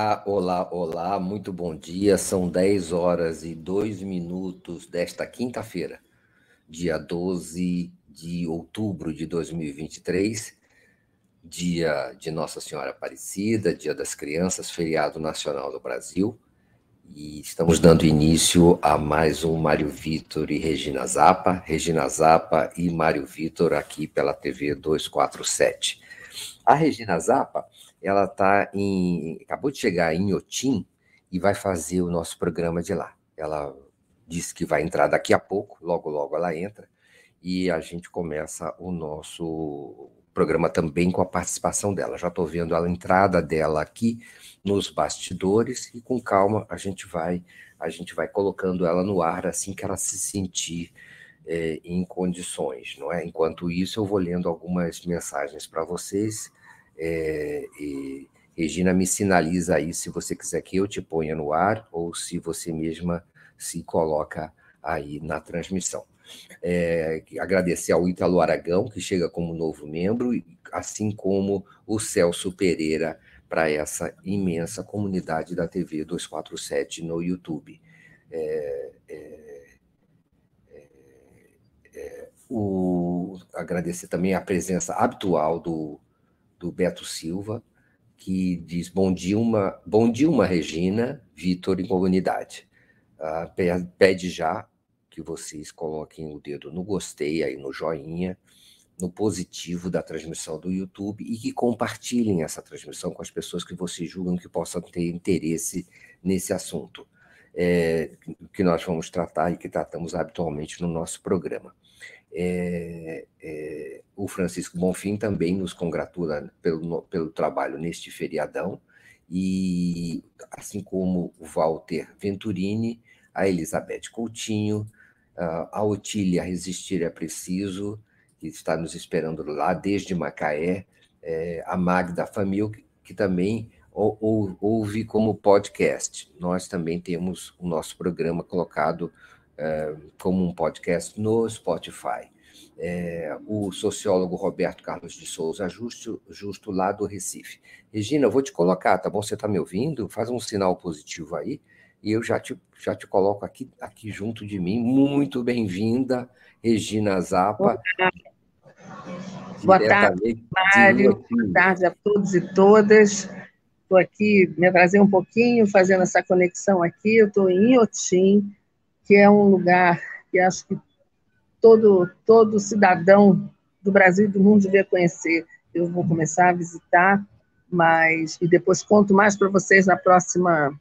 Olá, olá, olá, muito bom dia. São 10 horas e 2 minutos desta quinta-feira, dia 12 de outubro de 2023, dia de Nossa Senhora Aparecida, dia das crianças, feriado nacional do Brasil. E estamos dando início a mais um Mário Vitor e Regina Zappa, Regina Zappa e Mário Vitor aqui pela TV 247. A Regina Zappa ela tá em, acabou de chegar em Otim e vai fazer o nosso programa de lá. Ela disse que vai entrar daqui a pouco, logo logo ela entra e a gente começa o nosso programa também com a participação dela. Já estou vendo a entrada dela aqui nos bastidores e com calma a gente vai a gente vai colocando ela no ar assim que ela se sentir é, em condições, não é? Enquanto isso eu vou lendo algumas mensagens para vocês é, e Regina me sinaliza aí se você quiser que eu te ponha no ar ou se você mesma se coloca aí na transmissão. É, agradecer ao Ítalo Aragão, que chega como novo membro, assim como o Celso Pereira, para essa imensa comunidade da TV 247 no YouTube. É, é, é, é, o, agradecer também a presença habitual do do Beto Silva, que diz bom dia, uma, bom Regina, Vitor e comunidade. Uh, pede já que vocês coloquem o dedo no gostei, aí no joinha, no positivo da transmissão do YouTube e que compartilhem essa transmissão com as pessoas que vocês julgam que possam ter interesse nesse assunto é, que nós vamos tratar e que tratamos habitualmente no nosso programa. É, é, o Francisco Bonfim também nos congratula pelo, pelo trabalho neste feriadão, e assim como o Walter Venturini, a Elizabeth Coutinho, a Otília Resistir é Preciso, que está nos esperando lá desde Macaé, é, a Magda Famil, que também ouve como podcast. Nós também temos o nosso programa colocado como um podcast no Spotify. É, o sociólogo Roberto Carlos de Souza, justo, justo lá do Recife. Regina, eu vou te colocar, tá bom? Você está me ouvindo? Faz um sinal positivo aí e eu já te, já te coloco aqui, aqui junto de mim. Muito bem-vinda, Regina Zappa. Boa tarde, Mário. Boa tarde a todos e todas. Estou aqui me atrasei um pouquinho fazendo essa conexão aqui. Eu estou em Iotim, que é um lugar que acho que todo, todo cidadão do Brasil e do mundo devia conhecer. Eu vou começar a visitar, mas e depois conto mais para vocês na próxima,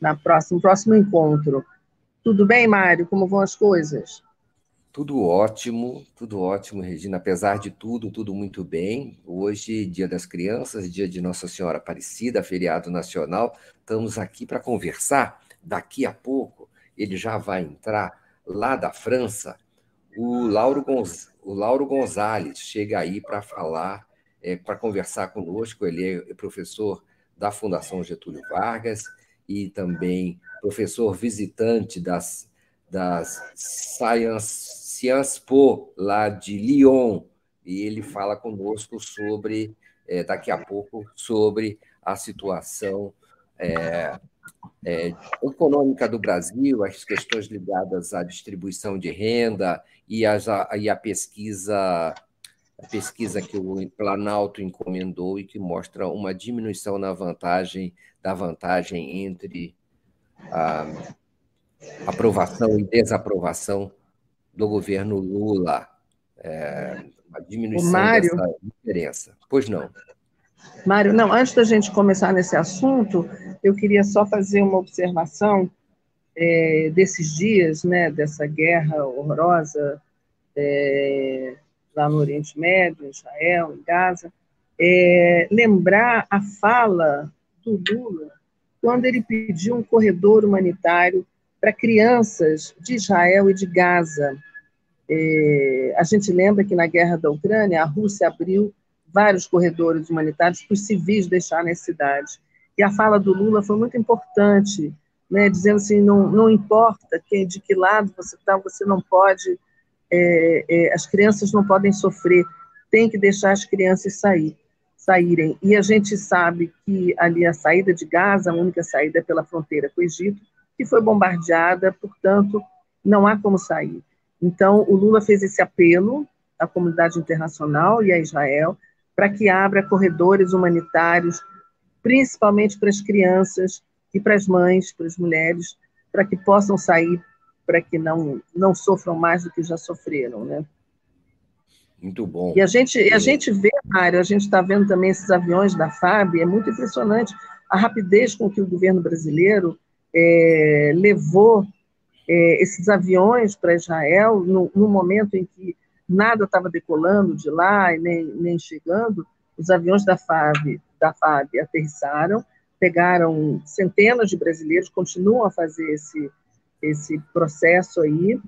na próxima, próximo encontro. Tudo bem, Mário? Como vão as coisas? Tudo ótimo, tudo ótimo, Regina. Apesar de tudo, tudo muito bem. Hoje, Dia das Crianças, dia de Nossa Senhora Aparecida, feriado nacional. Estamos aqui para conversar. Daqui a pouco ele já vai entrar lá da França, o Lauro, Gonz... o Lauro Gonzalez chega aí para falar, é, para conversar conosco. Ele é professor da Fundação Getúlio Vargas e também professor visitante das, das Science, Sciences Po, lá de Lyon. E ele fala conosco sobre, é, daqui a pouco, sobre a situação é, é, econômica do Brasil, as questões ligadas à distribuição de renda e, as, a, e a pesquisa a pesquisa que o Planalto encomendou e que mostra uma diminuição na vantagem da vantagem entre a aprovação e desaprovação do governo Lula. É, a diminuição Mário, dessa diferença. Pois não. Mário, não, antes da gente começar nesse assunto, eu queria só fazer uma observação é, desses dias, né, dessa guerra horrorosa é, lá no Oriente Médio, em Israel, em Gaza, é, lembrar a fala do Lula quando ele pediu um corredor humanitário para crianças de Israel e de Gaza. É, a gente lembra que na guerra da Ucrânia, a Rússia abriu vários corredores humanitários para os civis deixarem a cidade. E a fala do Lula foi muito importante, né, dizendo assim, não, não importa quem, de que lado você está, você não pode, é, é, as crianças não podem sofrer, tem que deixar as crianças sair, saírem. E a gente sabe que ali a saída de Gaza, a única saída é pela fronteira com o Egito, que foi bombardeada, portanto, não há como sair. Então, o Lula fez esse apelo à comunidade internacional e a Israel para que abra corredores humanitários, principalmente para as crianças e para as mães, para as mulheres, para que possam sair, para que não, não sofram mais do que já sofreram, né? Muito bom. E a gente, a gente vê, Mário, a gente está vendo também esses aviões da FAB, é muito impressionante a rapidez com que o governo brasileiro é, levou é, esses aviões para Israel, no, no, momento em que nada estava decolando de lá e nem, nem chegando, os aviões da FAB, da FAB aterrissaram, pegaram centenas de brasileiros, continuam a fazer esse, esse processo aí,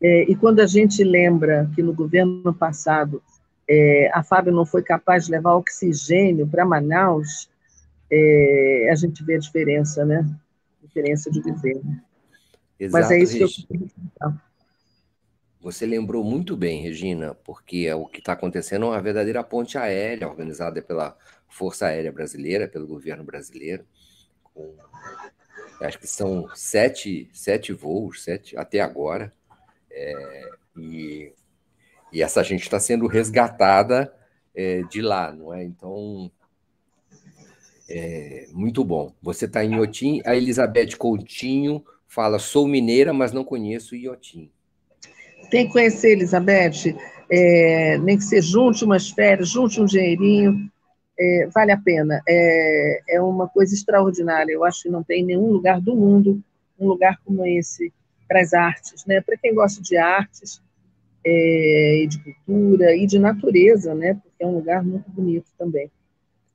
é, e quando a gente lembra que no governo passado é, a FAB não foi capaz de levar oxigênio para Manaus, é, a gente vê a diferença, né? A diferença de governo. Exato, Mas é isso que eu Você lembrou muito bem, Regina, porque é o que está acontecendo é uma verdadeira ponte aérea organizada pela Força Aérea Brasileira, pelo governo brasileiro, com, acho que são sete, sete voos, sete até agora, é, e, e, essa gente está sendo resgatada é, de lá, não é? Então, é, muito bom. Você está em Iotim, a Elizabeth Coutinho fala: sou mineira, mas não conheço Iotim. Tem que conhecer, Elizabeth. É, nem que você junte umas férias, junte um dinheirinho, é, vale a pena. É, é uma coisa extraordinária. Eu acho que não tem nenhum lugar do mundo um lugar como esse para as artes, né? Para quem gosta de artes é, e de cultura e de natureza, né? Porque é um lugar muito bonito também.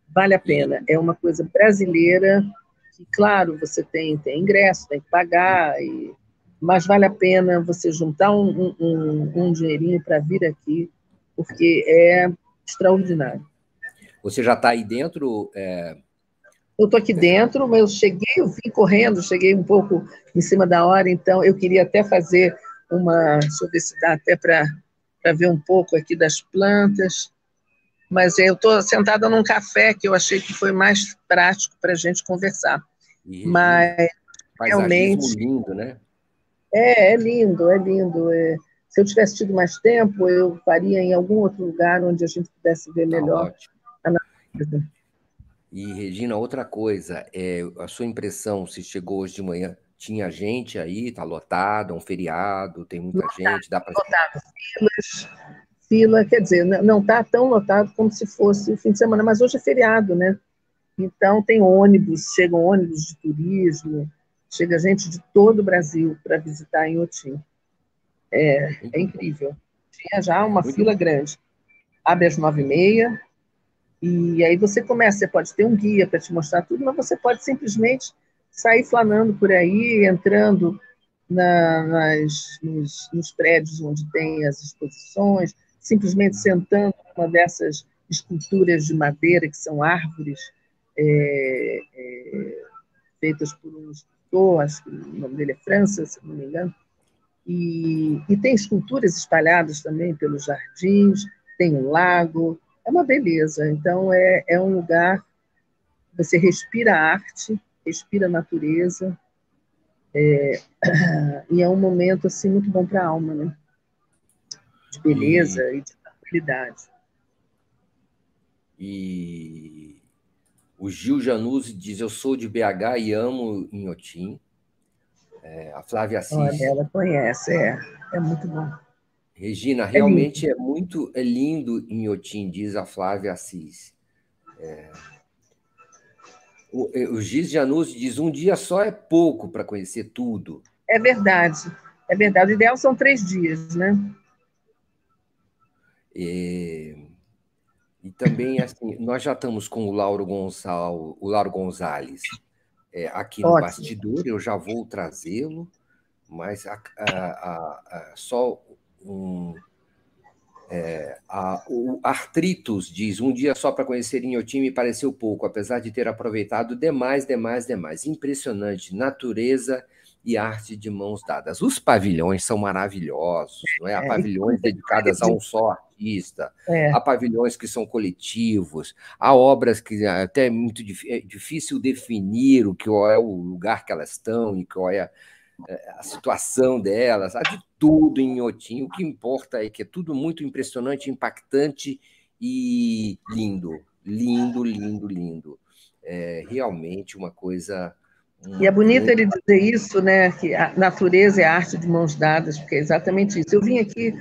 Vale a pena. É uma coisa brasileira que, claro, você tem, tem ingresso, tem que pagar, e, mas vale a pena você juntar um, um, um dinheirinho para vir aqui, porque é extraordinário. Você já está aí dentro? É eu estou aqui dentro, mas eu cheguei, eu vim correndo, cheguei um pouco em cima da hora, então eu queria até fazer uma. Deixa eu ver se dá até para ver um pouco aqui das plantas. Mas eu estou sentada num café que eu achei que foi mais prático para a gente conversar. E, mas realmente. lindo, né? É, é lindo, é lindo. É, se eu tivesse tido mais tempo, eu faria em algum outro lugar onde a gente pudesse ver tá melhor a natureza. E, Regina, outra coisa, é, a sua impressão, se chegou hoje de manhã, tinha gente aí, está lotado, é um feriado, tem muita lotado, gente, dá para... Lotado, filas, fila, quer dizer, não está tão lotado como se fosse o fim de semana, mas hoje é feriado, né? Então tem ônibus, chegam ônibus de turismo, chega gente de todo o Brasil para visitar em Otim. É, é incrível. Tinha já uma Muito fila bom. grande. Abre às nove e meia, e aí você começa, você pode ter um guia para te mostrar tudo, mas você pode simplesmente sair flanando por aí, entrando na, nas, nos, nos, prédios onde tem as exposições, simplesmente sentando numa dessas esculturas de madeira, que são árvores é, é, feitas por um escultor, acho que o nome dele é França, se não me engano, e, e tem esculturas espalhadas também pelos jardins, tem um lago, é uma beleza. Então, é, é um lugar, você respira arte, respira natureza, é, e é um momento, assim, muito bom para a alma, né? De beleza e, e de tranquilidade. E o Gil Januzzi diz, eu sou de BH e amo Inhotim. É, a Flávia Assis... Olha, ela conhece, é. É muito bom. Regina, é realmente é, é muito é lindo em Otim, diz a Flávia Assis. É... O, é, o Giz Januzzi diz: um dia só é pouco para conhecer tudo. É verdade, é verdade. O ideal são três dias, né? E, e também, assim, nós já estamos com o Lauro, Gonçal, o Lauro Gonzalez é, aqui no Ótimo. bastidor, eu já vou trazê-lo, mas a, a, a, só um, é, o Artritos diz: um dia só para conhecer Inhotim me pareceu pouco, apesar de ter aproveitado demais, demais, demais. Impressionante, natureza e arte de mãos dadas. Os pavilhões são maravilhosos, não é? Há é, pavilhões dedicados a um só artista, é. há pavilhões que são coletivos, há obras que até é muito é difícil definir o que é o lugar que elas estão e qual é a, é, a situação delas, há de tudo em Inhotim. O que importa é que é tudo muito impressionante, impactante e lindo, lindo, lindo, lindo. É realmente uma coisa e é bonito ele dizer isso, né? Que a natureza é a arte de mãos dadas, porque é exatamente isso. Eu vim aqui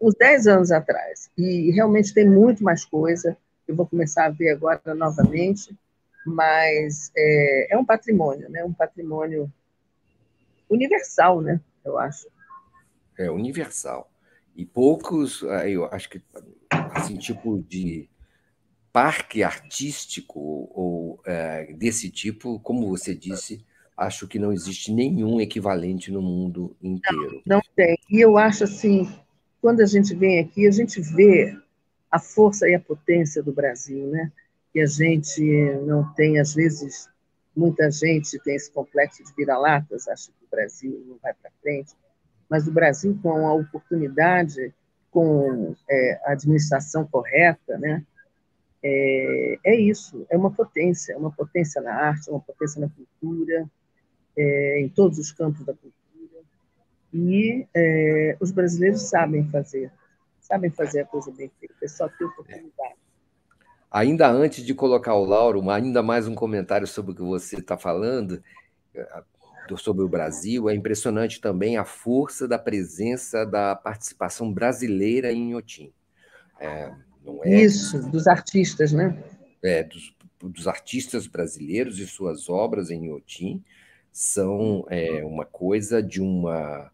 uns 10 anos atrás, e realmente tem muito mais coisa. Eu vou começar a ver agora novamente, mas é, é um patrimônio, né? Um patrimônio universal, né? Eu acho. É universal. E poucos, eu acho que, assim, tipo de parque artístico ou é, desse tipo, como você disse, acho que não existe nenhum equivalente no mundo inteiro. Não, não tem. E eu acho assim, quando a gente vem aqui, a gente vê a força e a potência do Brasil, né? Que a gente não tem, às vezes, muita gente tem esse complexo de vira-latas, acha que o Brasil não vai para frente, mas o Brasil, com a oportunidade, com é, a administração correta, né? É, é isso, é uma potência, é uma potência na arte, é uma potência na cultura, é, em todos os campos da cultura. E é, os brasileiros sabem fazer, sabem fazer a coisa bem feita, é só ter oportunidade. Ainda antes de colocar o Lauro, ainda mais um comentário sobre o que você está falando, é, sobre o Brasil, é impressionante também a força da presença da participação brasileira em Inhotim. É, não é? Isso, dos artistas, né? É, dos, dos artistas brasileiros e suas obras em Inhotim são é, uma coisa de, uma,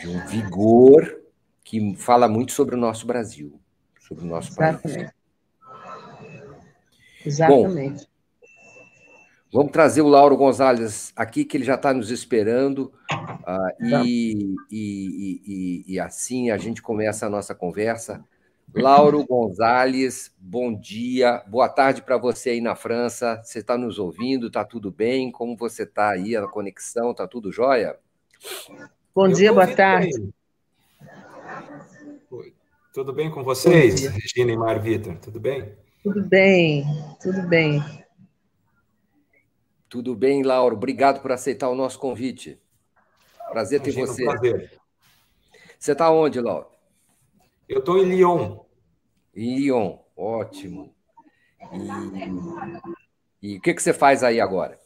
de um vigor que fala muito sobre o nosso Brasil, sobre o nosso Exatamente. país. Exatamente. Bom, vamos trazer o Lauro Gonzalez aqui, que ele já está nos esperando, uh, e, e, e, e, assim a gente começa a nossa conversa. Lauro Gonzalez, bom dia, boa tarde para você aí na França. Você está nos ouvindo? Está tudo bem? Como você está aí na conexão? Está tudo jóia? Bom dia, boa tarde. Bem. Tudo bem com vocês, Regina e Mar Vitor? Tudo bem? Tudo bem, tudo bem. Tudo bem, Lauro. Obrigado por aceitar o nosso convite. Prazer ter Imagina, você. Um prazer. Você está onde, Lauro? Eu estou em Lyon. Lyon, ótimo. E, e o que, que você faz aí agora?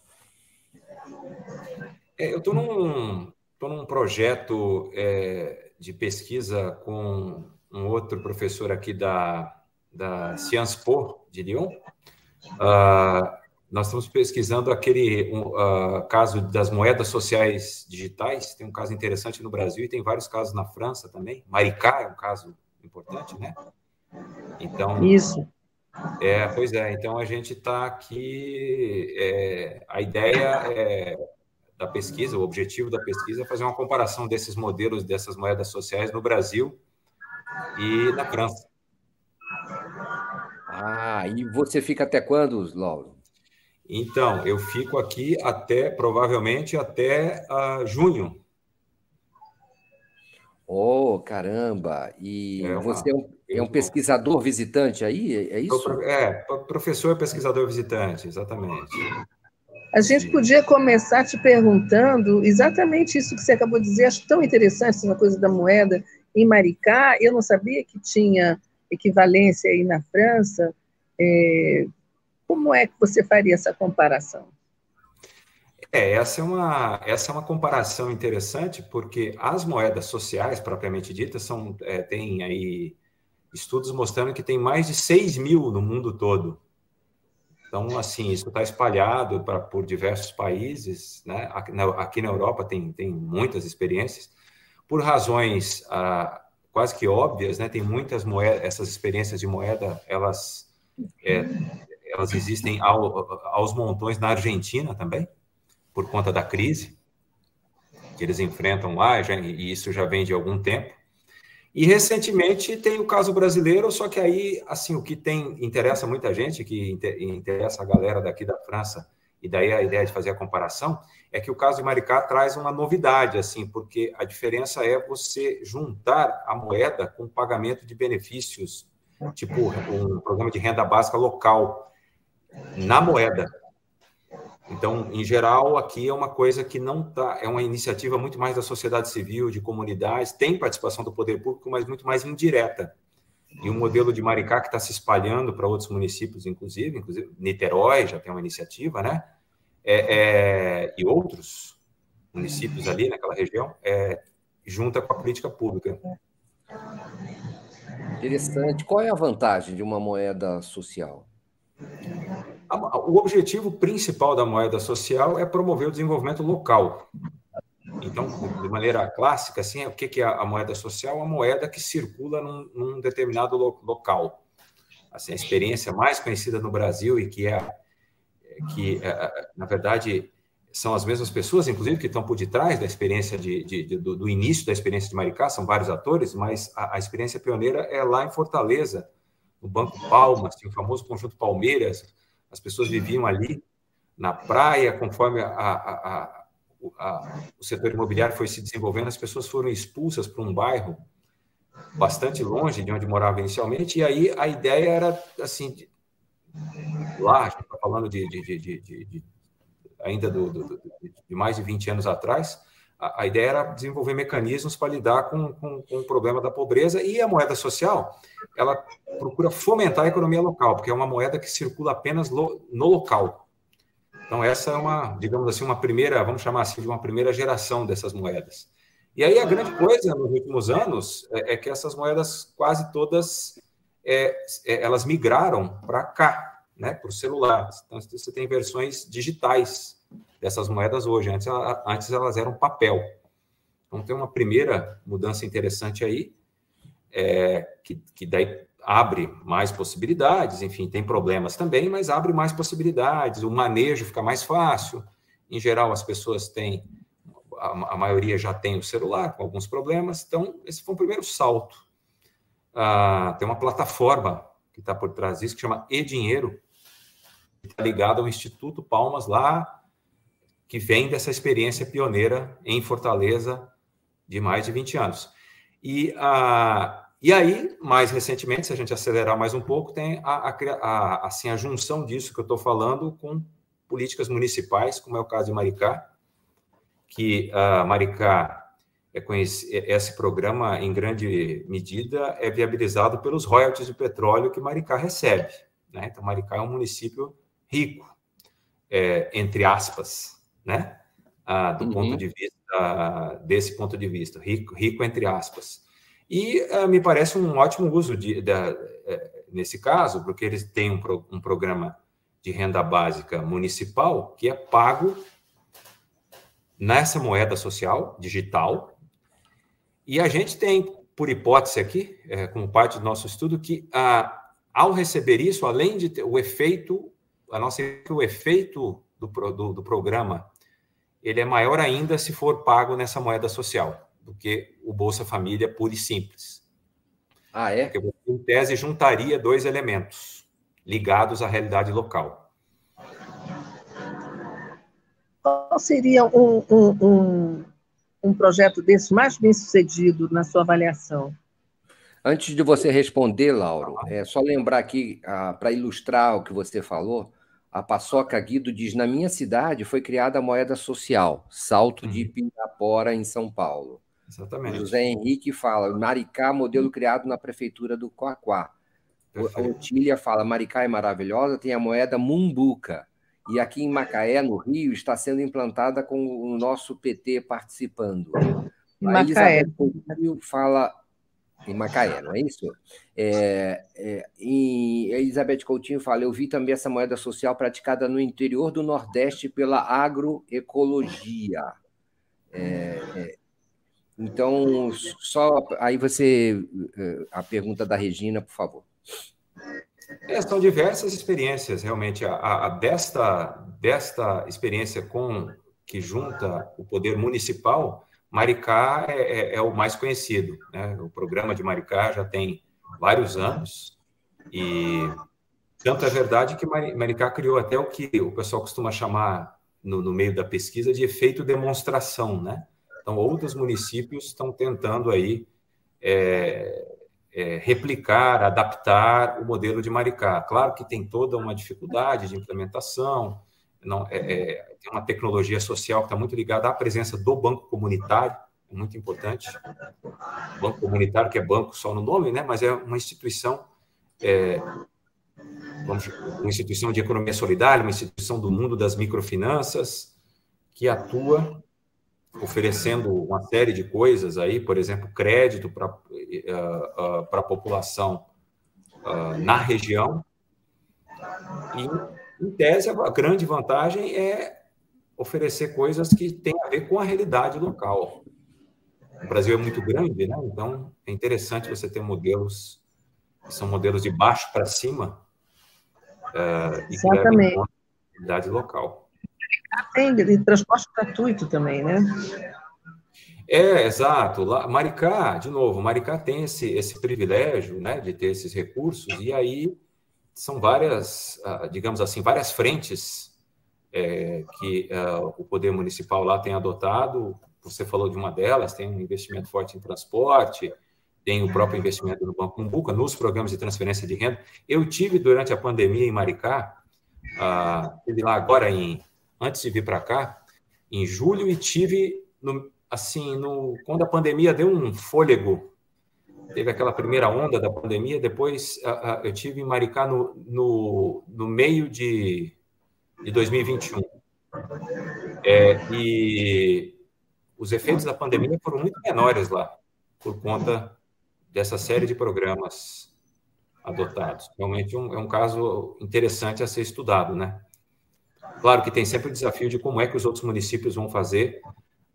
É, eu estou num, tô num projeto é, de pesquisa com um outro professor aqui da, da Sciences Po, de Lyon. Uh, nós estamos pesquisando aquele um, uh, caso das moedas sociais digitais. Tem um caso interessante no Brasil e tem vários casos na França também. Maricá é um caso importante, né? Então. Isso. É, pois é. Então a gente está aqui. É, a ideia é, da pesquisa, o objetivo da pesquisa é fazer uma comparação desses modelos dessas moedas sociais no Brasil e na França. Ah, e você fica até quando, Lauro? Então, eu fico aqui até, provavelmente, até uh, junho Oh, caramba! E é uma, você é um, é um, pesquisador visitante aí? É isso? É, professor pesquisador visitante, exatamente. A gente podia começar te perguntando exatamente isso que você acabou de dizer. Acho tão interessante essa coisa da moeda em Maricá. Eu não sabia que tinha equivalência aí na França. É, como é que você faria essa comparação? É, essa é uma, essa é uma comparação interessante, porque as moedas sociais, propriamente ditas, são, é, tem aí estudos mostrando que tem mais de 6 mil no mundo todo. Então, assim, isso está espalhado pra, por diversos países, né? Aqui na, aqui na, Europa tem, tem muitas experiências, por razões ah, quase que óbvias, né? Tem muitas moedas, essas experiências de moeda, elas, é, elas existem ao, aos montões na Argentina também, por conta da crise que eles enfrentam lá, já, e isso já vem de algum tempo. E recentemente tem o caso brasileiro, só que aí, assim, o que tem interessa muita gente, que interessa a galera daqui da França e daí a ideia de fazer a comparação, é que o caso de Maricá traz uma novidade, assim, porque a diferença é você juntar a moeda com pagamento de benefícios, tipo um programa de renda básica local, na moeda. Então, em geral, aqui é uma coisa que não está, é uma iniciativa muito mais da sociedade civil, de comunidades, tem participação do poder público, mas muito mais indireta. E o modelo de Maricá que está se espalhando para outros municípios, inclusive, inclusive Niterói já tem uma iniciativa, né? É, é, e outros municípios ali naquela região, é, junta com a política pública. Interessante. Qual é a vantagem de uma moeda social? O objetivo principal da moeda social é promover o desenvolvimento local. Então, de maneira clássica, assim, o que é a moeda social? A moeda que circula num, num determinado local. Assim, a experiência mais conhecida no Brasil e que é que, é, é, na verdade, são as mesmas pessoas, inclusive, que estão por detrás da experiência de, de, de do, do, início da experiência de Maricá, são vários atores, mas a, a, experiência pioneira é lá em Fortaleza, no Banco Palmas, o famoso Conjunto Palmeiras, as pessoas viviam ali na praia, conforme a, a, o setor imobiliário foi se desenvolvendo, as pessoas foram expulsas para um bairro bastante longe de onde morava inicialmente, e aí a ideia era, assim, lá, a gente está falando de, de, de, de ainda do, do, de mais de 20 anos atrás, a, ideia era desenvolver mecanismos para lidar com, com, com, o problema da pobreza e a moeda social, ela procura fomentar a economia local, porque é uma moeda que circula apenas lo, no local. Então, essa é uma, digamos assim, uma primeira, vamos chamar assim, de uma primeira geração dessas moedas. E aí a grande coisa nos últimos anos é, é que essas moedas quase todas é, é, elas migraram para cá, né, para o celular. Então, você tem versões digitais dessas moedas hoje. Antes, antes elas eram papel. Então, tem uma primeira mudança interessante aí, é, que, que daí abre mais possibilidades. Enfim, tem problemas também, mas abre mais possibilidades. O manejo fica mais fácil. Em geral, as pessoas têm, a, a maioria já tem o celular com alguns problemas. Então, esse foi um primeiro salto ah, tem uma plataforma que está por trás disso que chama E-Dinheiro, que está ligado ao Instituto Palmas lá, que vem dessa experiência pioneira em Fortaleza de mais de 20 anos. E, ah, e aí, mais recentemente, se a gente acelerar mais um pouco, tem a, a, a assim, a junção disso que eu estou falando com políticas municipais, como é o caso de Maricá, que uh, Maricá é esse programa, em grande medida, é viabilizado pelos royalties de petróleo que Maricá recebe. Né? Então, Maricá é um município rico, é, entre aspas, né? Ah, do uhum. ponto de vista, desse ponto de vista, rico, rico entre aspas. E ah, me parece um ótimo uso de, é, nesse caso, porque eles têm um, pro, um programa de renda básica municipal que é pago nessa moeda social digital, e a gente tem, por hipótese aqui, é, como parte do nosso estudo, que a, ao receber isso, além de ter o efeito, a nossa o efeito do, do, do programa, ele é maior ainda se for pago nessa moeda social do que o Bolsa Família puro e simples. Ah, é? Porque em tese juntaria dois elementos ligados à realidade local. Qual seria um, um, um, um projeto desse mais bem sucedido na sua avaliação? Antes de você responder, Lauro, é só lembrar aqui, ah, para ilustrar o que você falou, a Paçoca Guido diz: na minha cidade foi criada a moeda social, Salto de uhum. Pirapora, em São Paulo. Exatamente. José Henrique fala: Maricá, modelo criado na prefeitura do Coaquá. A Otília fala: Maricá é maravilhosa, tem a moeda Mumbuca. E aqui em Macaé, no Rio, está sendo implantada com o nosso PT participando. Em Macaé. fala em Macaé, não é isso? É, é, em, Elizabeth Coutinho fala: eu vi também essa moeda social praticada no interior do Nordeste pela agroecologia. É, é, então, só aí você. É, a pergunta da Regina, por favor. É, são diversas experiências, realmente. A, a, desta, desta experiência com que junta o poder municipal, Maricá é, é, é o mais conhecido. Né? O programa de Maricá já tem vários anos e Tanto é verdade que Maricá criou até o que o pessoal costuma chamar no, no meio da pesquisa de efeito demonstração, né? Então, outros municípios estão tentando aí é, é, replicar, adaptar o modelo de Maricá. Claro que tem toda uma dificuldade de implementação, não, é, é, tem uma tecnologia social que está muito ligada à presença do banco comunitário, é muito importante. Banco comunitário, que é banco só no nome, né? mas é uma instituição, é, vamos, uma instituição de economia solidária, uma instituição do mundo das microfinanças, que atua oferecendo uma série de coisas aí, por exemplo, crédito para uh, uh, a população uh, na região. E, em tese, a grande vantagem é oferecer coisas que têm a ver com a realidade local. O Brasil é muito grande, né? então é interessante você ter modelos que são modelos de baixo para cima uh, e Exatamente. que a realidade local. Tem transporte gratuito também, né? É, exato. Lá, Maricá, de novo, Maricá tem esse, esse privilégio né, de ter esses recursos, e aí são várias, ah, digamos assim, várias frentes é, que uh, o poder municipal lá tem adotado. Você falou de uma delas, tem um investimento forte em transporte, tem o próprio investimento no Banco Umbuca, nos programas de transferência de renda. Eu tive durante a pandemia em Maricá, uh, estive lá agora em antes de vir para cá, em julho, e tive, no, assim, no, quando a pandemia deu um fôlego, teve aquela primeira onda da pandemia, depois eu tive em Maricá no, no, no meio de, de 2021. É, e os efeitos da pandemia foram muito menores lá, por conta dessa série de programas adotados. Realmente um, é um caso interessante a ser estudado, né? Claro que tem sempre o desafio de como é que os outros municípios vão fazer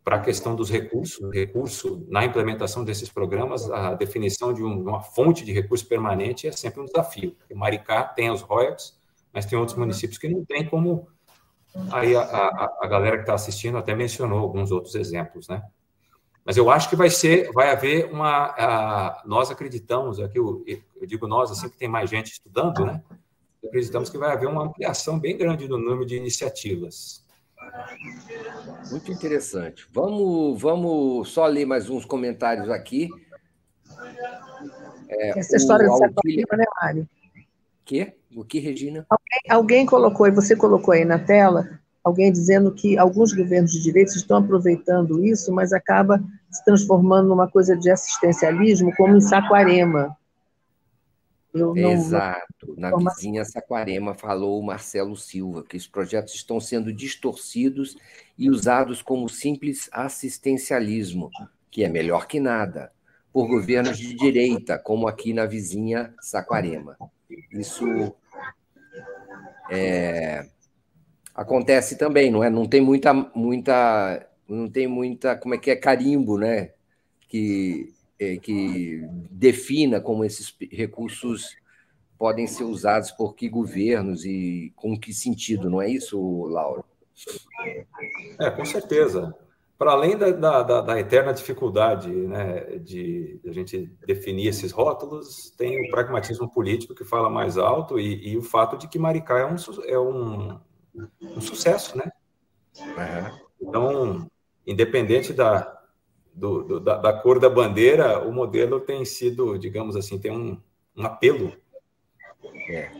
para a questão dos recursos, recurso na implementação desses programas, a definição de uma fonte de recurso permanente é sempre um desafio. Porque Maricá tem os royalties, mas tem outros municípios que não tem como. Aí a, a, a galera que está assistindo até mencionou alguns outros exemplos, né? Mas eu acho que vai ser, vai haver uma. A, nós acreditamos aqui, eu, eu digo nós assim que tem mais gente estudando, né? acreditamos que vai haver uma ampliação bem grande no número de iniciativas. Muito interessante. Vamos, vamos só ler mais uns comentários aqui. É, Essa história de Saquarema, né, Mário? Que? O que, Regina? Alguém, alguém colocou, e você colocou aí na tela, alguém dizendo que alguns governos de direita estão aproveitando isso, mas acaba se transformando numa coisa de assistencialismo, como em Saquarema. Eu não, Exato. Na vizinha Saquarema falou o Marcelo Silva que os projetos estão sendo distorcidos e usados como simples assistencialismo, que é melhor que nada, por governos de direita, como aqui na vizinha Saquarema. Isso é, acontece também, não é? Não tem muita, muita, não tem muita, como é que é carimbo, né? Que é, que defina como esses recursos podem ser usados por que governos e com que sentido, não é isso, Lauro? É, com certeza. Para além da, da, da, eterna dificuldade né, de, a gente definir esses rótulos, tem o pragmatismo político que fala mais alto e, e o fato de que Maricá é um, é um, um sucesso, né? Uhum. Então, independente da, do, do, da, da, cor da bandeira, o modelo tem sido, digamos assim, tem um, um apelo. É.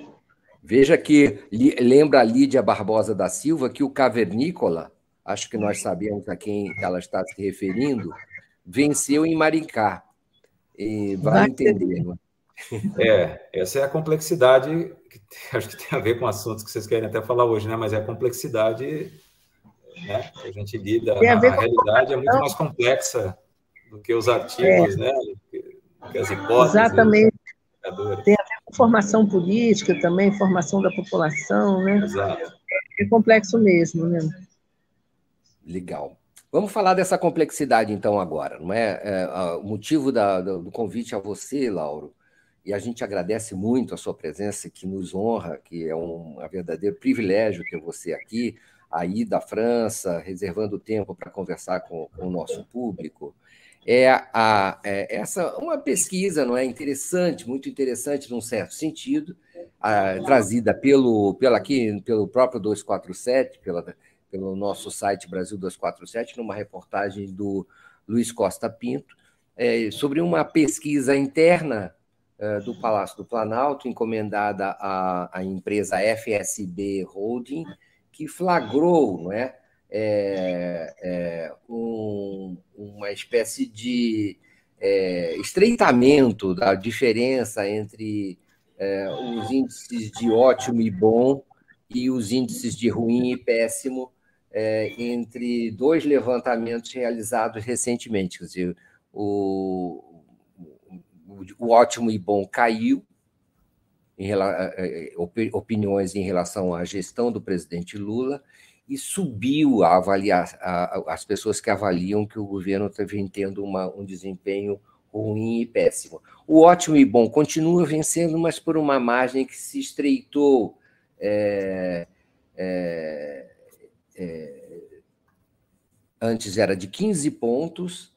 Veja que lembra a Lídia Barbosa da Silva que o cavernícola, acho que nós sabemos a quem ela está se referindo, venceu em Maricá. E vai, entender. Não é? é, essa é a complexidade, que acho que tem a ver com assuntos que vocês querem até falar hoje, né? Mas é a complexidade né? A gente lida, a, a realidade é muito mais complexa do que os artigos, é. né? Do que as hipóteses. Exatamente. Tem a ver com formação política também, formação da população, né? Exato. É complexo mesmo, né? Legal. Vamos falar dessa complexidade, então, agora, não é? é o motivo da, do convite a você, Lauro, e a gente agradece muito a sua presença, que nos honra, que é um, um verdadeiro privilégio ter você aqui aí da França, reservando tempo para conversar com, com, o nosso público, é, a, é essa uma pesquisa não é? Interessante, muito interessante num certo sentido, a, trazida pelo, pelo aqui pelo próprio 247, pela, pelo nosso site Brasil 247, numa reportagem do Luiz Costa Pinto, é, sobre uma pesquisa interna é, do Palácio do Planalto, encomendada à, à empresa FSB Holding, que flagrou, não é? é, é, um, uma espécie de é, estreitamento da diferença entre é, os índices de ótimo e bom e os índices de ruim e péssimo é, entre dois levantamentos realizados recentemente. Quer dizer, o, o, o ótimo e bom caiu, em, é, opiniões em relação à gestão do presidente Lula, e subiu a avaliar a, as pessoas que avaliam que o governo está tendo uma, um desempenho ruim e péssimo. O ótimo e bom continua vencendo, mas por uma margem que se estreitou. É, é, é, antes era de 15 pontos,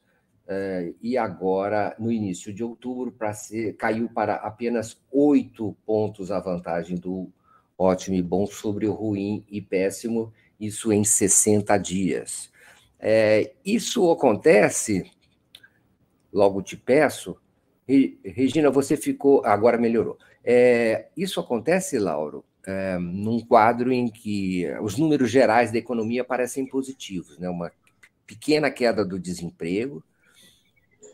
e agora, no início de outubro, para ser, caiu para apenas oito pontos a vantagem do ótimo e bom sobre o ruim e péssimo, isso em 60 dias. É, isso acontece, logo te peço, Regina, você ficou, agora melhorou. É, isso acontece, Lauro, é, num quadro em que os números gerais da economia parecem positivos, né? uma pequena queda do desemprego,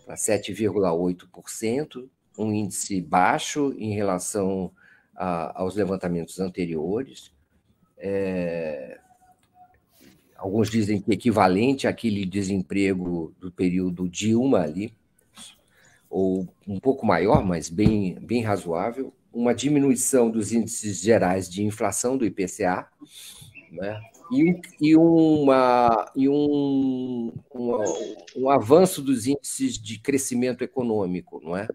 para 7,8%, um índice baixo em relação a, aos levantamentos anteriores, é, alguns dizem que equivalente àquele desemprego do período Dilma ali, ou um pouco maior, mas bem, bem razoável, uma diminuição dos índices gerais de inflação do IPCA, né? E, e, uma, e um, uma, um avanço dos índices de crescimento econômico, não é?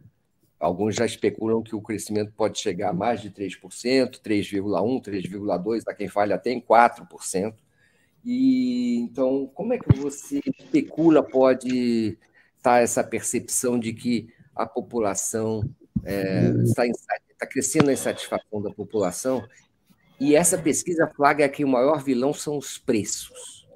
Alguns já especulam que o crescimento pode chegar a mais de 3%, 3,1%, 3,2%, há quem fale até em 4%. E então, como é que você especula pode estar essa percepção de que a população é, está, está crescendo a insatisfação da população? E essa pesquisa flagra que o maior vilão são os preços,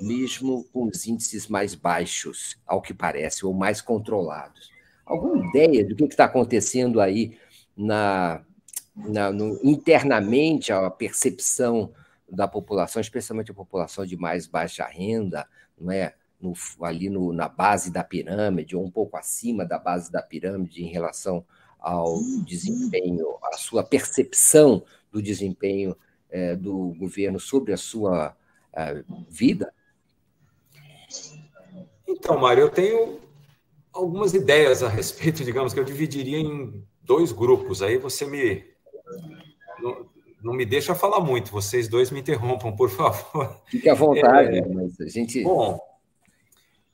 mesmo com os índices mais baixos, ao que parece, ou mais controlados. Alguma ideia do que está acontecendo aí na, na no, internamente, a percepção da população, especialmente a população de mais baixa renda, não é? No, ali no, na base da pirâmide, ou um pouco acima da base da pirâmide em relação ao desempenho, a sua percepção do desempenho é, do governo sobre a sua a vida? Então, Mário, eu tenho algumas ideias a respeito, digamos, que eu dividiria em dois grupos. Aí você me não me deixa falar muito, vocês dois me interrompam, por favor. Fique à vontade, é, mas a gente. Bom,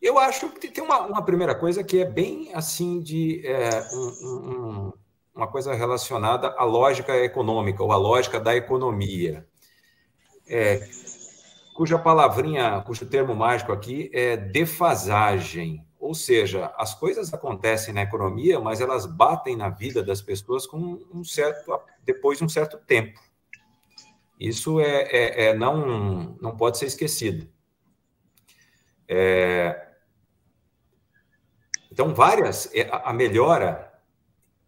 eu acho que tem uma, uma primeira coisa que é bem assim de é, um, um, uma coisa relacionada à lógica econômica ou à lógica da economia, é, cuja palavrinha, cujo termo mágico aqui é defasagem. Ou seja, as coisas acontecem na economia, mas elas batem na vida das pessoas com um certo depois de um certo tempo. Isso é, é, é não, não pode ser esquecido. É, então, várias, é, a melhora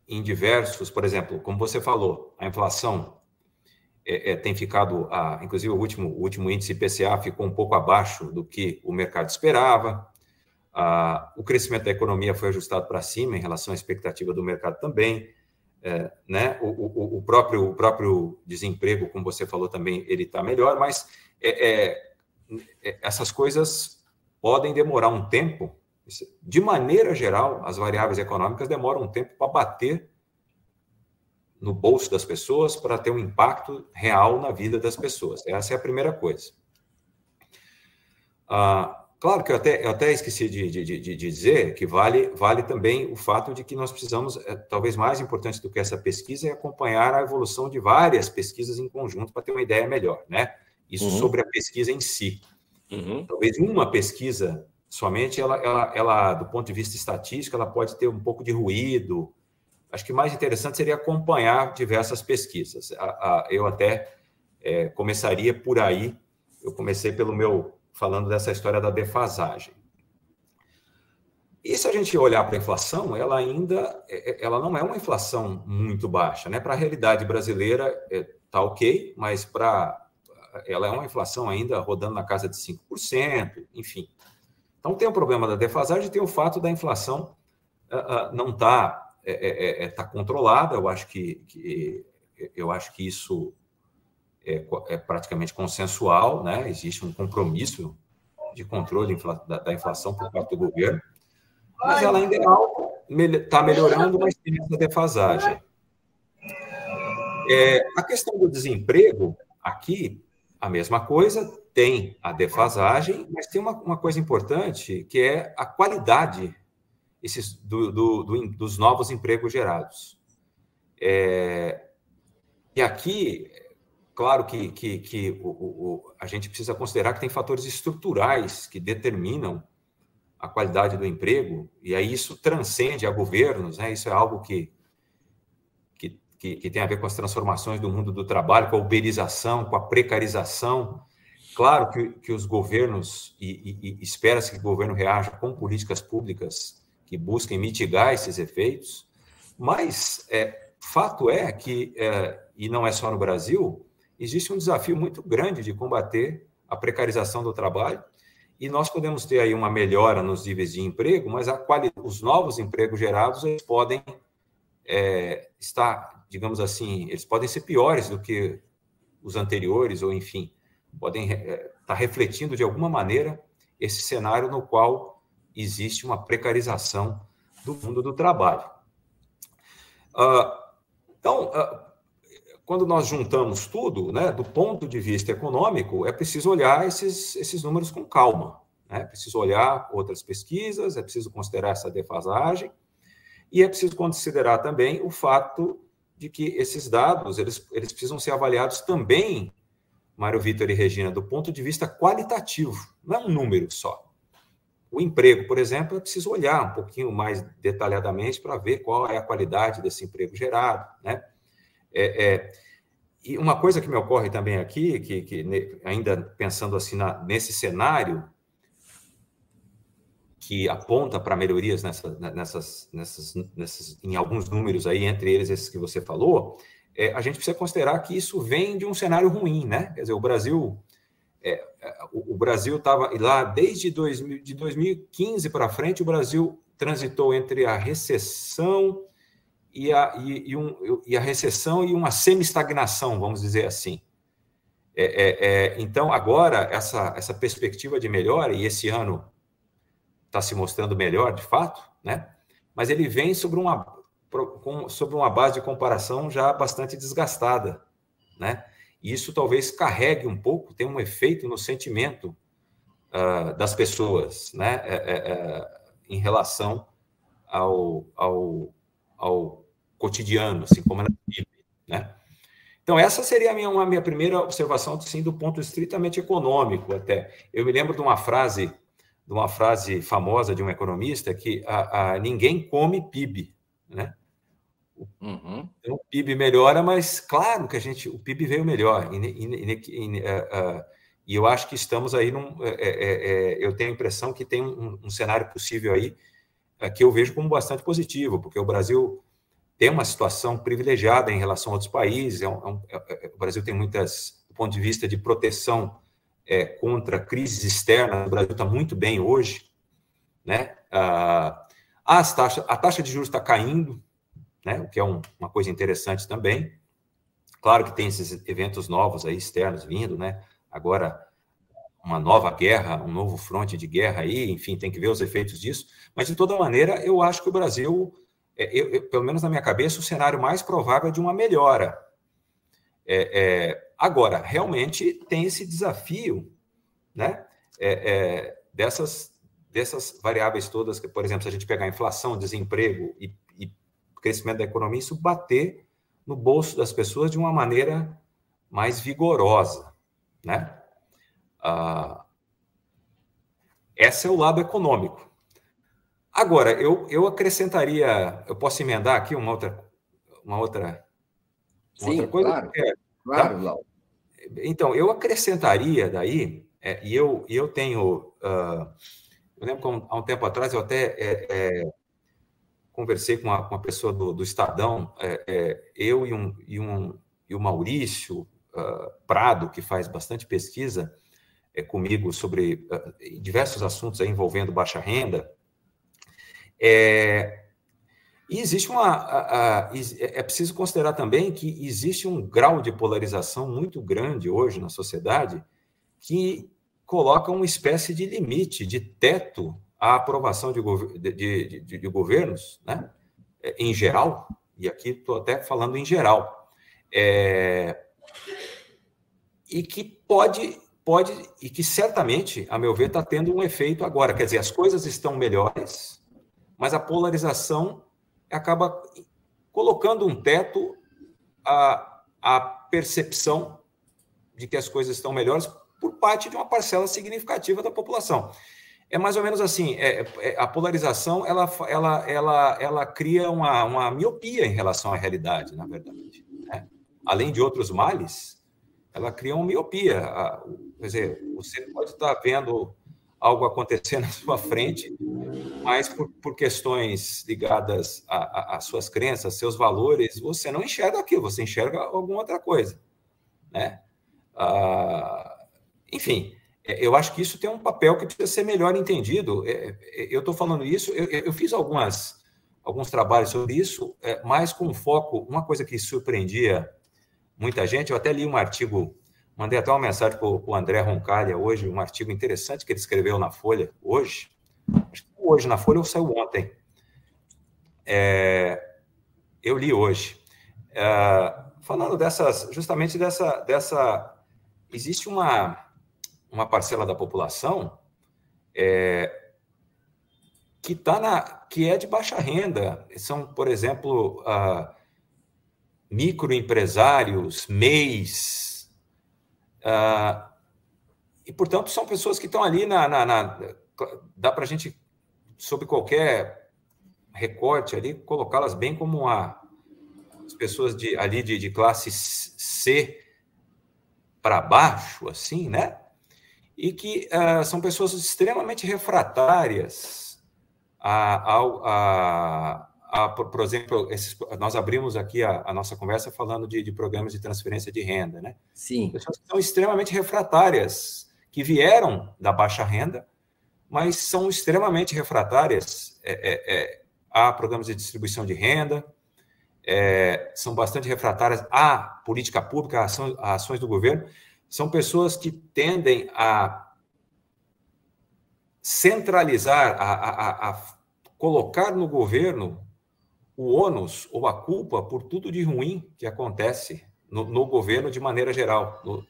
em diversos, por exemplo, como você falou, a inflação é, é, tem ficado, a, inclusive o último, o último índice IPCA ficou um pouco abaixo do que o mercado esperava, a, o crescimento da economia foi ajustado para cima em relação à expectativa do mercado também, é, né? O, o, o, próprio, o próprio desemprego, como você falou também, ele está melhor, mas é, é, é, essas coisas podem demorar um tempo. De maneira geral, as variáveis econômicas demoram um tempo para bater no bolso das pessoas, para ter um impacto real na vida das pessoas. Essa é a primeira coisa. Ah, Claro que eu até, eu até esqueci de, de, de, de, dizer que vale, vale também o fato de que nós precisamos, é, talvez mais importante do que essa pesquisa, é acompanhar a evolução de várias pesquisas em conjunto para ter uma ideia melhor, né? Isso uhum. sobre a pesquisa em si. Uhum. Talvez uma pesquisa somente, ela, ela, ela, do ponto de vista estatístico, ela pode ter um pouco de ruído. Acho que mais interessante seria acompanhar diversas pesquisas. Eu até é, começaria por aí. Eu comecei pelo meu falando dessa história da defasagem. E se a gente olhar para a inflação, ela ainda é, é, ela não é uma inflação muito baixa, né? Para a realidade brasileira está é, ok, mas para ela é uma inflação ainda rodando na casa de 5%, enfim. Então tem o problema da defasagem, tem o fato da inflação uh, uh, não estar tá, é, é, tá controlada. Eu acho que, que, eu acho que isso é, é, praticamente consensual, né? Existe um compromisso de controle da, da inflação por parte do governo mas ela ainda é está melhorando, mas tem essa defasagem. É, a questão do desemprego, aqui, a mesma coisa, tem a defasagem, mas tem uma, uma coisa importante, que é a qualidade esses, do, do, do, dos novos empregos gerados. É, e aqui, claro que, que, que o, o, a gente precisa considerar que tem fatores estruturais que determinam a qualidade do emprego, e aí isso transcende a governos, né? isso é algo que, que, que, que tem a ver com as transformações do mundo do trabalho, com a uberização, com a precarização. Claro que, que os governos, e, e, e espera-se que o governo reaja com políticas públicas que busquem mitigar esses efeitos, mas é, fato é que, é, e não é só no Brasil, existe um desafio muito grande de combater a precarização do trabalho e nós podemos ter aí uma melhora nos níveis de emprego, mas a qualidade, os novos empregos gerados eles podem é, estar, digamos assim, eles podem ser piores do que os anteriores, ou enfim, podem estar refletindo de alguma maneira esse cenário no qual existe uma precarização do mundo do trabalho. Uh, então, uh, quando nós juntamos tudo, né, do ponto de vista econômico, é preciso olhar esses, esses números com calma. Né? É preciso olhar outras pesquisas, é preciso considerar essa defasagem, e é preciso considerar também o fato de que esses dados eles, eles precisam ser avaliados também, Mário Vitor e Regina, do ponto de vista qualitativo, não é um número só. O emprego, por exemplo, é preciso olhar um pouquinho mais detalhadamente para ver qual é a qualidade desse emprego gerado, né? É, é, e uma coisa que me ocorre também aqui, que, que ainda pensando assim na, nesse cenário, que aponta para melhorias nessa, nessas, nessas, nessas, em alguns números aí, entre eles esses que você falou, é, a gente precisa considerar que isso vem de um cenário ruim, né? Quer dizer, o Brasil, é, o, o, Brasil estava lá desde 2000, de 2015 para frente, o Brasil transitou entre a recessão e a, e, e, um, e a recessão e uma semi-estagnação, vamos dizer assim. É, é, é, então, agora, essa, essa perspectiva de melhora, e esse ano está se mostrando melhor, de fato, né? mas ele vem sobre uma, sobre uma base de comparação já bastante desgastada. Né? Isso talvez carregue um pouco, tem um efeito no sentimento uh, das pessoas né? É, é, é, em relação ao, ao, ao cotidiano, assim como na Bíblia, né? Então, essa seria a minha, uma minha primeira observação, sim, do ponto estritamente econômico até. Eu me lembro de uma frase, de uma frase famosa de um economista que a, a ninguém come PIB, né? Uhum. Então, o PIB melhora, mas claro que a gente, o PIB veio melhor. E, e, e, uh, e eu acho que estamos aí num. É, é, é, eu tenho a impressão que tem um, um cenário possível aí que eu vejo como bastante positivo, porque o Brasil tem uma situação privilegiada em relação a outros países. É um, é, é, o Brasil tem muitas, do ponto de vista de proteção é, contra crises externas, o Brasil está muito bem hoje. Né? Ah, as taxa, a taxa de juros está caindo, né? o que é um, uma coisa interessante também. Claro que tem esses eventos novos aí, externos, vindo, né? Agora, uma nova guerra, um novo fronte de guerra aí, enfim, tem que ver os efeitos disso. Mas, de toda maneira, eu acho que o Brasil é, eu, eu, pelo menos na minha cabeça, o cenário mais provável é de uma melhora. É, é, agora, realmente tem esse desafio né, é, é, dessas, dessas variáveis todas, que, por exemplo, se a gente pegar inflação, desemprego e crescimento da economia, isso bater no bolso das pessoas de uma maneira mais vigorosa. Né? Ah, esse é o lado econômico. Agora, eu, eu acrescentaria, eu posso emendar aqui uma outra, uma outra, uma Sim, outra coisa? Claro, é, claro, tá? Então, eu acrescentaria daí, é, e eu, eu tenho. Uh, eu lembro que há um tempo atrás eu até é, é, conversei com uma, uma pessoa do, do Estadão, é, é, eu e, um, e, um, e o Maurício uh, Prado, que faz bastante pesquisa comigo sobre uh, diversos assuntos envolvendo baixa renda. É, e existe uma. A, a, é preciso considerar também que existe um grau de polarização muito grande hoje na sociedade que coloca uma espécie de limite, de teto à aprovação de, de, de, de governos, né? É, em geral, e aqui estou até falando em geral, é, e que pode, pode, e que certamente, a meu ver, está tendo um efeito agora. Quer dizer, as coisas estão melhores, mas a polarização acaba colocando um teto à, à percepção de que as coisas estão melhores por parte de uma parcela significativa da população. É mais ou menos assim, é, é, a polarização ela, ela, ela, ela cria uma, uma miopia em relação à realidade, na verdade. Né? Além de outros males, ela cria uma miopia. Quer dizer, você pode estar vendo algo acontecer na sua frente, mas por, por questões ligadas às suas crenças, seus valores, você não enxerga aquilo, você enxerga alguma outra coisa, né? Ah, enfim, eu acho que isso tem um papel que precisa ser melhor entendido. É, é, eu estou falando isso, eu, fiz algumas, alguns trabalhos sobre isso, mas com foco, uma coisa que surpreendia muita gente, eu até li um artigo Mandei até uma mensagem para o André Roncalha hoje, um artigo interessante que ele escreveu na Folha hoje. Hoje na Folha ou saiu ontem. É, eu li hoje. É, falando dessas, justamente dessa, dessa. Existe uma, uma parcela da população é, que tá na, que é de baixa renda. São, por exemplo, uh, microempresários, MEIs, Uh, e, portanto, são pessoas que estão ali na. na, na dá para a gente, sob qualquer recorte ali, colocá-las bem como a, as pessoas de, ali de, de classe C para baixo, assim, né? E que uh, são pessoas extremamente refratárias a, a, a, por, exemplo, esses, nós abrimos aqui a, a nossa conversa falando de, de, programas de transferência de renda, né? Sim. Pessoas que são extremamente refratárias, que vieram da baixa renda, mas são extremamente refratárias é, é, é, a programas de distribuição de renda, é, são bastante refratárias à política pública, a, ação, ações do governo. São pessoas que tendem a centralizar, a, a, a colocar no governo o ônus ou a culpa por tudo de ruim que acontece no, no governo de maneira geral, no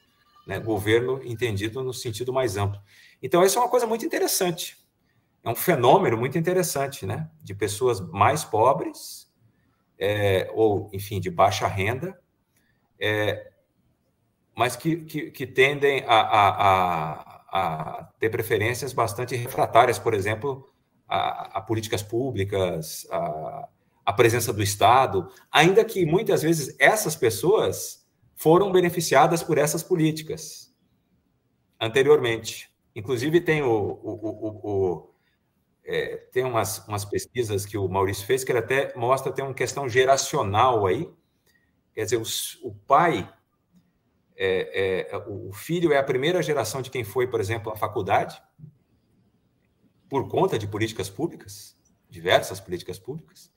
né, governo entendido no sentido mais amplo. Então, isso é uma coisa muito interessante. É um fenômeno muito interessante, né? De pessoas mais pobres, é, ou, enfim, de baixa renda, é, mas que, que, que tendem a, a, a, a, ter preferências bastante refratárias, por exemplo, a, políticas públicas, a, presença do Estado, ainda que muitas vezes essas pessoas foram beneficiadas por essas políticas anteriormente. Inclusive, tem, o, o, o é, tem umas, umas pesquisas que o Maurício fez que ele até mostra tem uma questão geracional aí. Quer dizer, o pai, é, é, o filho é a primeira geração de quem foi, por exemplo, à faculdade, por conta de políticas públicas, diversas políticas públicas.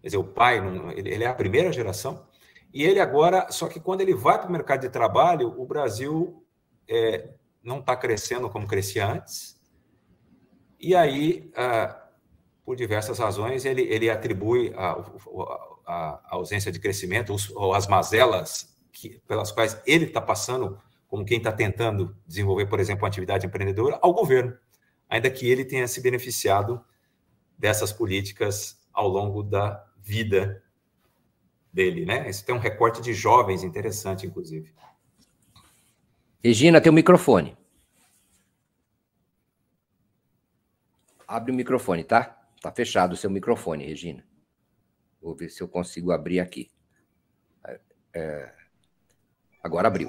Quer dizer, o pai, ele é a primeira geração. E ele agora, só que quando ele vai para o mercado de trabalho, o Brasil é, não está crescendo como crescia antes. E aí, ah, por diversas razões, ele, ele atribui a, a, a ausência de crescimento ou as mazelas que, pelas quais ele está passando, como quem está tentando desenvolver, por exemplo, uma atividade empreendedora, ao governo, ainda que ele tenha se beneficiado dessas políticas ao longo da vida dele, né? Isso tem um recorte de jovens interessante, inclusive. Regina, tem o microfone. Abre o microfone, tá? Tá fechado o seu microfone, Regina. Vou ver se eu consigo abrir aqui. É, é agora abriu.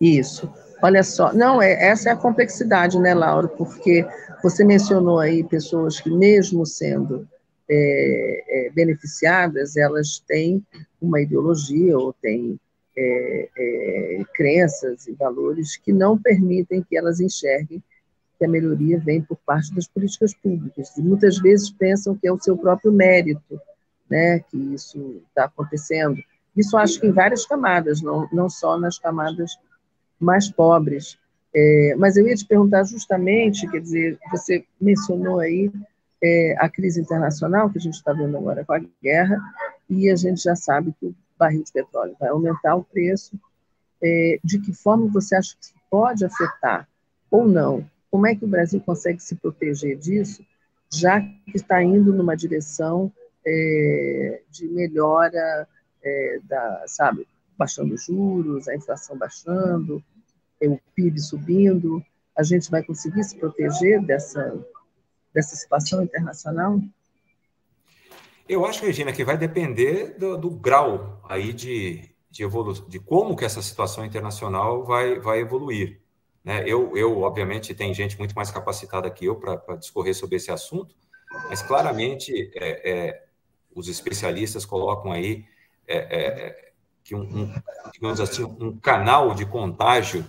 Isso. Olha só, não, é, essa é a complexidade, né, Laura? Porque você mencionou aí pessoas que, mesmo sendo é, é, beneficiadas, elas têm uma ideologia ou têm é, é, crenças e valores que não permitem que elas enxerguem que a melhoria vem por parte das políticas públicas. E muitas vezes pensam que é o seu próprio mérito, né, que isso está acontecendo. Isso acho que em várias camadas, não, não só nas camadas mais pobres. É, mas eu ia te perguntar justamente, quer dizer, você mencionou aí é, a crise internacional que a gente está vendo agora com a guerra, e a gente já sabe que o barril de petróleo vai aumentar o preço. É, de que forma você acha que pode afetar ou não? Como é que o Brasil consegue se proteger disso, já que está indo numa direção é, de melhora é, da, sabe, baixando os juros, a inflação baixando, o PIB subindo, a gente vai conseguir se proteger dessa, dessa situação internacional? Eu acho, Regina, que vai depender do, do grau aí de, de evolução, de como que essa situação internacional vai, vai evoluir. Né? Eu, eu, obviamente, tem gente muito mais capacitada que eu para discorrer sobre esse assunto, mas claramente é, é, os especialistas colocam aí é, é, é que um, um, digamos assim, um canal de contágio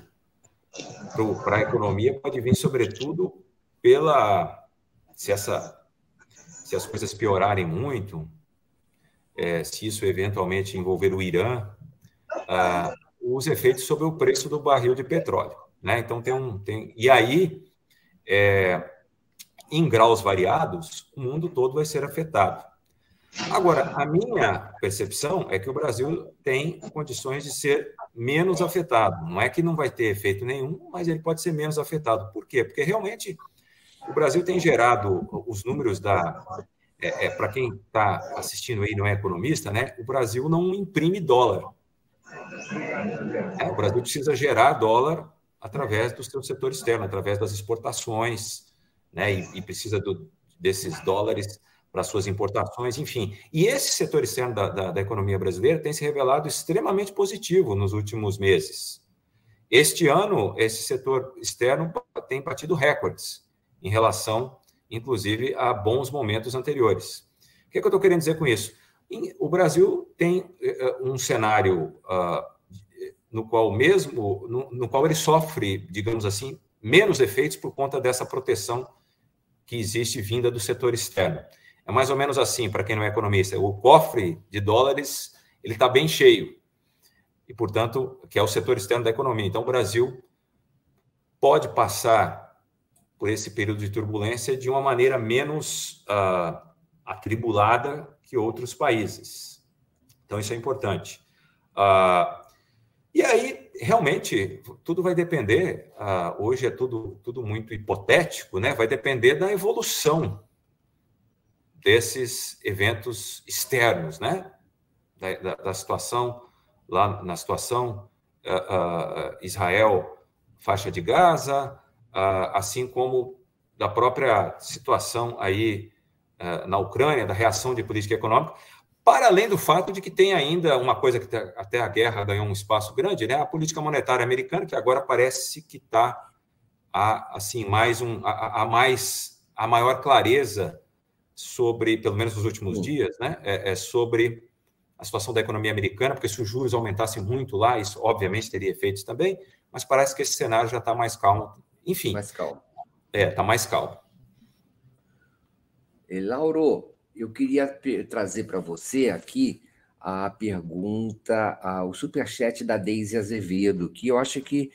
para a economia pode vir, sobretudo, pela se essa se as coisas piorarem muito, é, se isso eventualmente envolver o Irã, ah, os efeitos sobre o preço do barril de petróleo, né? Então tem um tem e aí é, em graus variados o mundo todo vai ser afetado. Agora, a minha percepção é que o Brasil tem condições de ser menos afetado. Não é que não vai ter efeito nenhum, mas ele pode ser menos afetado. Por quê? Porque realmente o Brasil tem gerado os números da. É, é Para quem está assistindo aí não é economista, né? O Brasil não imprime dólar. É, o Brasil precisa gerar dólar através do seu setor externo, através das exportações, né? E, e precisa do, desses dólares para suas importações, enfim. E esse setor externo da, da, da, economia brasileira tem se revelado extremamente positivo nos últimos meses. Este ano, esse setor externo tem batido recordes em relação, inclusive, a bons momentos anteriores. O que, é que eu estou querendo dizer com isso? O Brasil tem eh, eh, um cenário uh, no qual mesmo no, no qual ele sofre, digamos assim, menos efeitos por conta dessa proteção que existe vinda do setor externo. É mais ou menos assim, para quem não é economista. O cofre de dólares ele está bem cheio. E, portanto, que é o setor externo da economia. Então, o Brasil pode passar por esse período de turbulência de uma maneira menos uh, atribulada que outros países. Então, isso é importante. Uh, e aí, realmente, tudo vai depender. Uh, hoje é tudo, tudo muito hipotético, né? Vai depender da evolução desses eventos externos, né? Da, da, da situação lá na situação uh, uh, Israel faixa de Gaza, uh, assim como da própria situação aí na Ucrânia, da reação de política econômica, para além do fato de que tem ainda uma coisa que até a guerra ganhou um espaço grande, né? A política monetária americana que agora parece que está assim mais um a, a mais a maior clareza sobre, pelo menos nos últimos dias, né, é, é, sobre a situação da economia americana, porque se os juros aumentassem muito lá, isso obviamente teria efeitos também, mas parece que esse cenário já está mais calmo. Enfim. Mais calmo. É, está mais calmo. E, Lauro, eu queria trazer para você aqui a pergunta, o superchat da Deise Azevedo, que eu acho que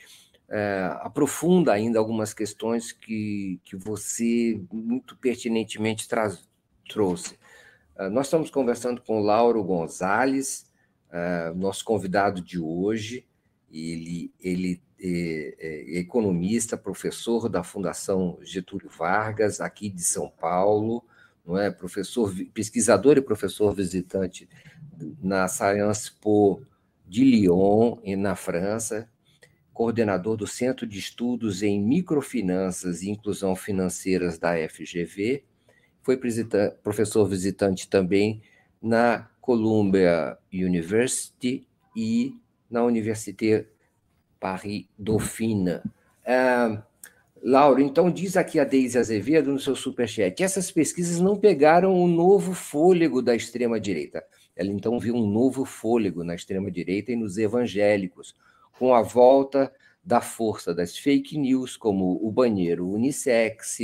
é, aprofunda ainda algumas questões que, que você muito pertinentemente traz, trouxe. Uh, nós estamos conversando com Lauro Gonzalez, uh, nosso convidado de hoje. Ele, ele é, é, economista, professor da Fundação Getúlio Vargas, aqui de São Paulo, não é? Professor, pesquisador e professor visitante na Sciences Po de Lyon, e na França, coordenador do Centro de Estudos em Microfinanças e Inclusão Financeiras da FGV, foi professor visitante também na Columbia University e na Université Paris-Dauphine. Ah, Laura, então diz aqui a Deise Azevedo no seu superchat, essas pesquisas não pegaram o novo fôlego da extrema-direita. Ela então viu um novo fôlego na extrema-direita e nos evangélicos, com a volta da força das fake news, como o banheiro unissex,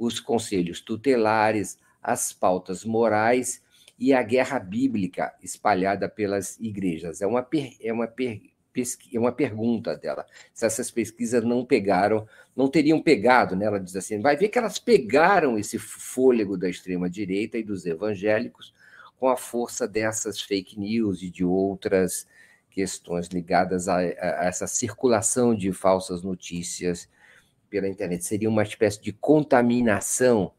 os conselhos tutelares, as pautas morais e a guerra bíblica espalhada pelas igrejas. É uma, é uma, é uma pergunta dela. Se essas pesquisas não pegaram, não teriam pegado, né? ela diz assim, vai ver que elas pegaram esse fôlego da extrema-direita e dos evangélicos com a força dessas fake news e de outras questões ligadas a, a essa circulação de falsas notícias pela internet. Seria uma espécie de contaminação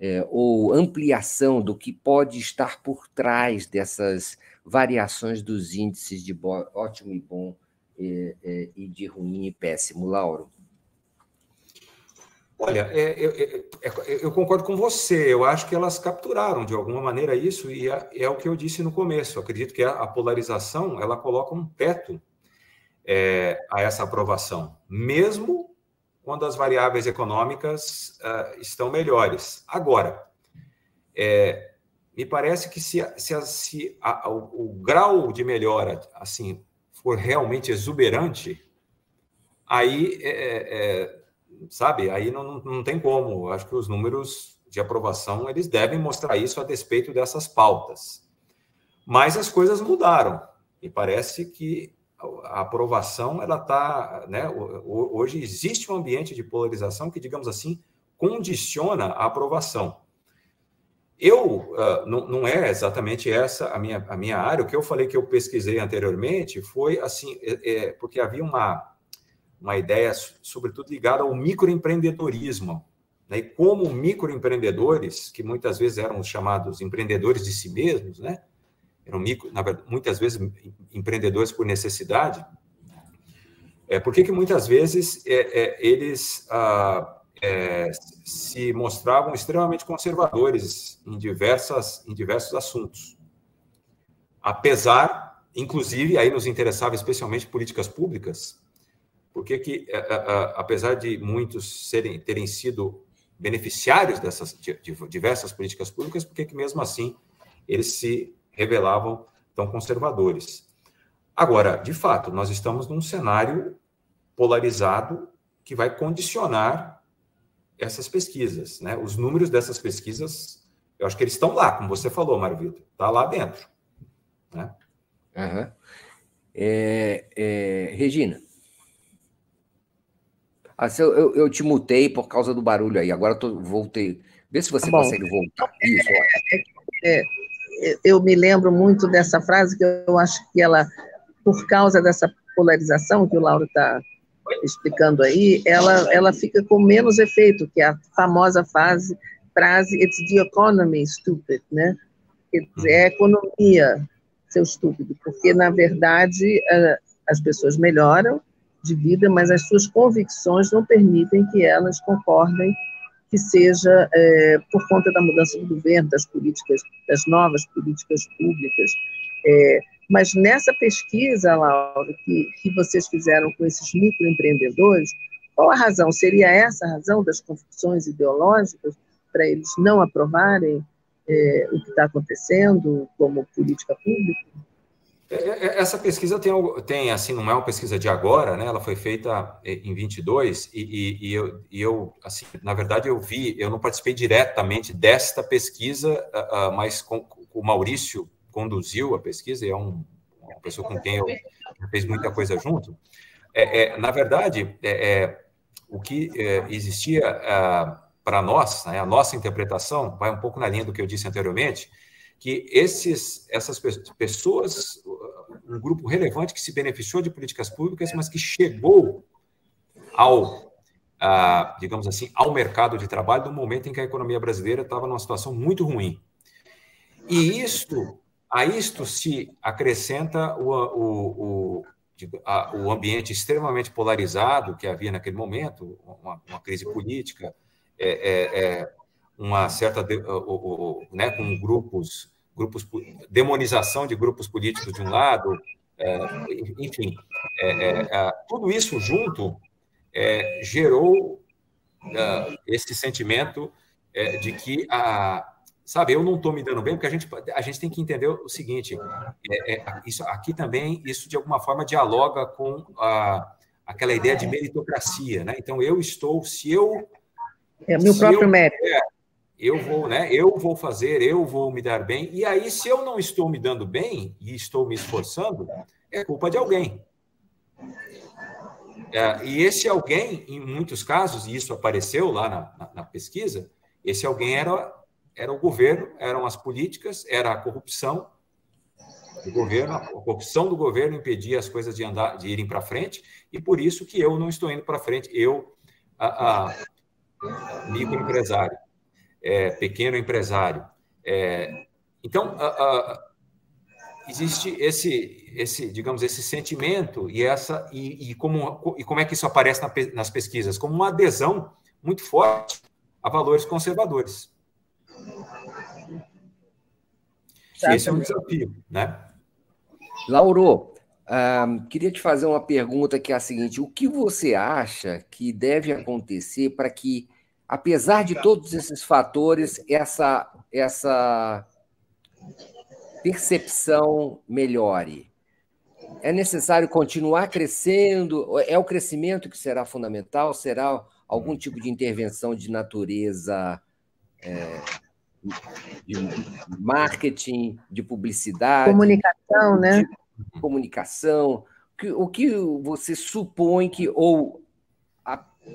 é, ou ampliação do que pode estar por trás dessas variações dos índices de ótimo e bom é, é, e de ruim e péssimo, Lauro? Olha, é, é, é, eu concordo com você. Eu acho que elas capturaram de alguma maneira isso e é, o que eu disse no começo. Eu acredito que a, polarização ela coloca um teto a essa aprovação, mesmo quando as variáveis econômicas uh, estão melhores. Agora, me parece que se, se, se a, o, o, grau de melhora assim for realmente exuberante, aí, é, é, é sabe, aí não, não tem como. Acho que os números de aprovação eles devem mostrar isso a despeito dessas pautas. Mas as coisas mudaram e parece que a aprovação ela está, né? Hoje existe um ambiente de polarização que, digamos assim, condiciona a aprovação. Eu, não, não, é exatamente essa a minha, a minha área, o que eu falei que eu pesquisei anteriormente foi assim, é, é, porque havia uma, uma ideia, sobretudo ligada ao microempreendedorismo, né? e como microempreendedores, que muitas vezes eram chamados empreendedores de si mesmos, né? Eram micro, verdade, muitas vezes empreendedores por necessidade, é, por que, que muitas vezes é, é, eles... Ah, é, se mostravam extremamente conservadores em, diversas, em diversos assuntos. Apesar, inclusive, aí nos interessava especialmente políticas públicas, porque que, é, é, é, apesar de muitos serem, terem sido beneficiários dessas de, de diversas políticas públicas, porque que mesmo assim eles se revelavam tão conservadores. Agora, de fato, nós estamos num cenário polarizado que vai condicionar essas pesquisas, né? Os números dessas pesquisas, eu acho que eles estão lá, como você falou, Mário Vitor, está lá dentro. Né? Uhum. É, é, Regina. Ah, eu, eu, eu, te mutei por causa do barulho aí, agora eu voltei. Vê se você tá consegue voltar. Isso, é, é, eu me lembro muito dessa frase que eu acho que ela, por causa dessa polarização que o Lauro está explicando aí, ela, ela fica com menos efeito, que é a famosa fase, frase It's the economy, stupid, né? Quer dizer, é a economia, seu estúpido, porque, na verdade, as pessoas melhoram de vida, mas as suas convicções não permitem que elas concordem que seja é, por conta da mudança do governo, das políticas, das novas políticas públicas. É, mas nessa pesquisa, Laura, que, que vocês fizeram com esses microempreendedores, qual a razão? Seria essa a razão das confusões ideológicas para eles não aprovarem é, o que está acontecendo como política pública? É, é, é, essa pesquisa tem, tem, assim, não é uma pesquisa de agora, né? Ela foi feita em 22 e, e, e, eu, e eu, assim, na verdade, eu vi, eu não participei diretamente desta pesquisa, mas com, o Maurício conduziu a pesquisa e é um, uma pessoa com quem eu fez muita coisa junto. É, é na verdade, é, é o que existia para nós, né, a nossa interpretação vai um pouco na linha do que eu disse anteriormente, que esses, essas pessoas, um grupo relevante que se beneficiou de políticas públicas, mas que chegou ao, digamos assim, ao mercado de trabalho no momento em que a economia brasileira estava numa situação muito ruim. E isso a isto se acrescenta o, o, o a, o ambiente extremamente polarizado que havia naquele momento, uma, uma crise política, é, é, é uma certa o, o, né, com grupos grupos demonização de grupos políticos de um lado, é, enfim, é, é, tudo isso junto gerou esse sentimento de que a sabe, eu não estou me dando bem, porque a gente, a gente tem que entender o seguinte: é, é, isso, aqui também, isso de alguma forma dialoga com a, aquela ideia de meritocracia, né? Então, eu estou, se eu. É meu próprio eu, mérito. Eu vou, né? Eu vou fazer, eu vou me dar bem. E aí, se eu não estou me dando bem e estou me esforçando, é culpa de alguém. É, e esse alguém, em muitos casos, e isso apareceu lá na, na, na pesquisa, esse alguém era era o governo, eram as políticas, era a corrupção do governo, a corrupção do governo impedia as coisas de andar, de irem para frente, e por isso que eu não estou indo para frente, eu, a, a microempresário, é, pequeno empresário. É, então, a, a, existe esse, esse, digamos, esse sentimento e essa e, e, como e como é que isso aparece na, nas pesquisas como uma adesão muito forte a valores conservadores. Esse é um desafio, né? Lauro, um, queria te fazer uma pergunta que é a seguinte: o que você acha que deve acontecer para que, apesar de todos esses fatores, essa, essa percepção melhore? É necessário continuar crescendo? É o crescimento que será fundamental? Será algum tipo de intervenção de natureza é, de marketing, de publicidade, comunicação, né? Comunicação. O que você supõe que ou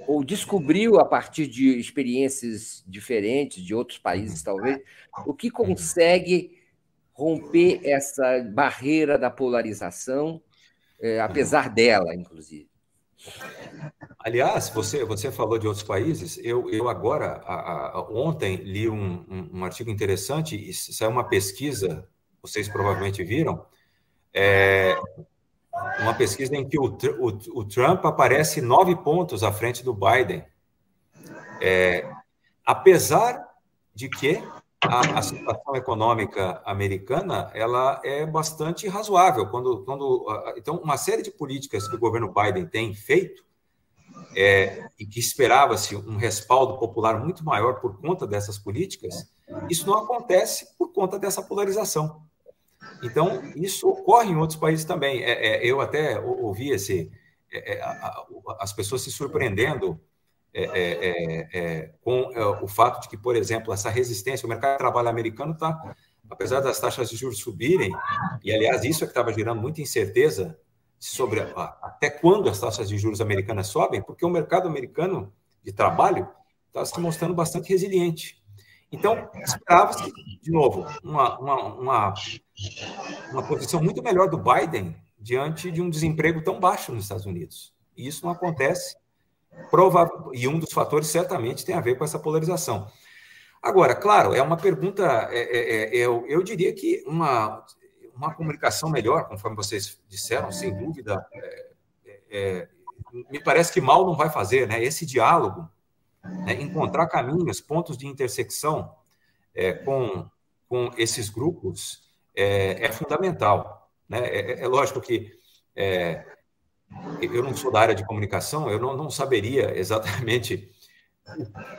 ou descobriu a partir de experiências diferentes de outros países, talvez, o que consegue romper essa barreira da polarização, é, apesar dela, inclusive? Aliás, você, você falou de outros países. Eu, eu agora, a, a, ontem, li um, um, um, artigo interessante e saiu uma pesquisa, vocês provavelmente viram, é, uma pesquisa em que o, o, o, Trump aparece nove pontos à frente do Biden. É, apesar de que a, a, situação econômica americana ela é bastante razoável. Quando, quando, então, uma série de políticas que o governo Biden tem feito é, e que esperava-se um respaldo popular muito maior por conta dessas políticas, isso não acontece por conta dessa polarização. Então, isso ocorre em outros países também. É, é, eu até ouvi esse, é, é, as pessoas se surpreendendo é, é, com o fato de que, por exemplo, essa resistência, o mercado de trabalho americano está, apesar das taxas de juros subirem, e aliás, isso é que estava gerando muita incerteza sobre a, até quando as taxas de juros americanas sobem, porque o mercado americano de trabalho está se mostrando bastante resiliente. Então, esperava-se, de novo, uma, uma, uma, uma posição muito melhor do Biden diante de um desemprego tão baixo nos Estados Unidos. E isso não acontece e um dos fatores certamente tem a ver com essa polarização. Agora, claro, é uma pergunta, é, é, é, eu, eu diria que uma, uma comunicação melhor, conforme vocês disseram, sem dúvida, é, é, me parece que mal não vai fazer, né? Esse diálogo, né? encontrar caminhos, pontos de intersecção é, com, com esses grupos é, fundamental. Né? É, lógico que eu não sou da área de comunicação, eu não, não saberia exatamente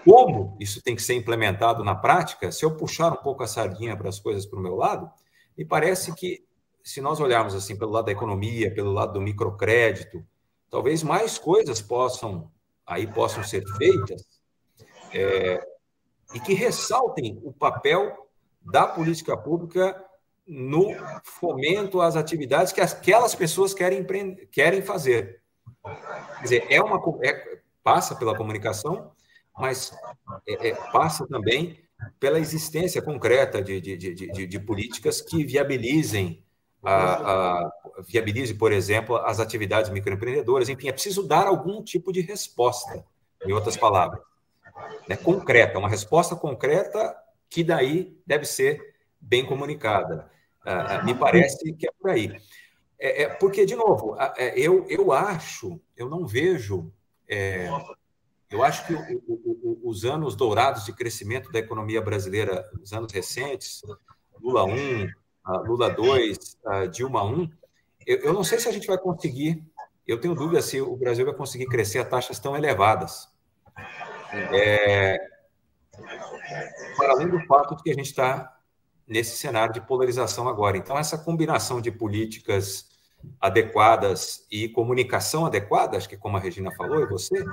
como isso tem que ser implementado na prática. Se eu puxar um pouco a sardinha para as coisas para o meu lado, me parece que, se nós olharmos assim pelo lado da economia, pelo lado do microcrédito, talvez mais coisas possam aí possam ser feitas é, e que ressaltem o papel da política pública no fomento às atividades que aquelas pessoas querem, querem fazer. Quer dizer, é uma, é, passa pela comunicação, mas é, é, passa também pela existência concreta de, de, de, de políticas que viabilizem, a, a, viabilize, por exemplo, as atividades microempreendedoras. Enfim, é preciso dar algum tipo de resposta, em outras palavras, né, concreta, uma resposta concreta que daí deve ser bem comunicada. Uh, me parece que é por aí. É, é, porque, de novo, é, eu, eu acho, eu não vejo. É, eu acho que o, o, os anos dourados de crescimento da economia brasileira, os anos recentes, Lula 1, Lula 2, Dilma 1, eu, eu não sei se a gente vai conseguir. Eu tenho dúvida se o Brasil vai conseguir crescer a taxas tão elevadas. É, para além do fato de que a gente está nesse cenário de polarização agora. Então, essa combinação de políticas adequadas e comunicação adequada, acho que como a Regina falou e você,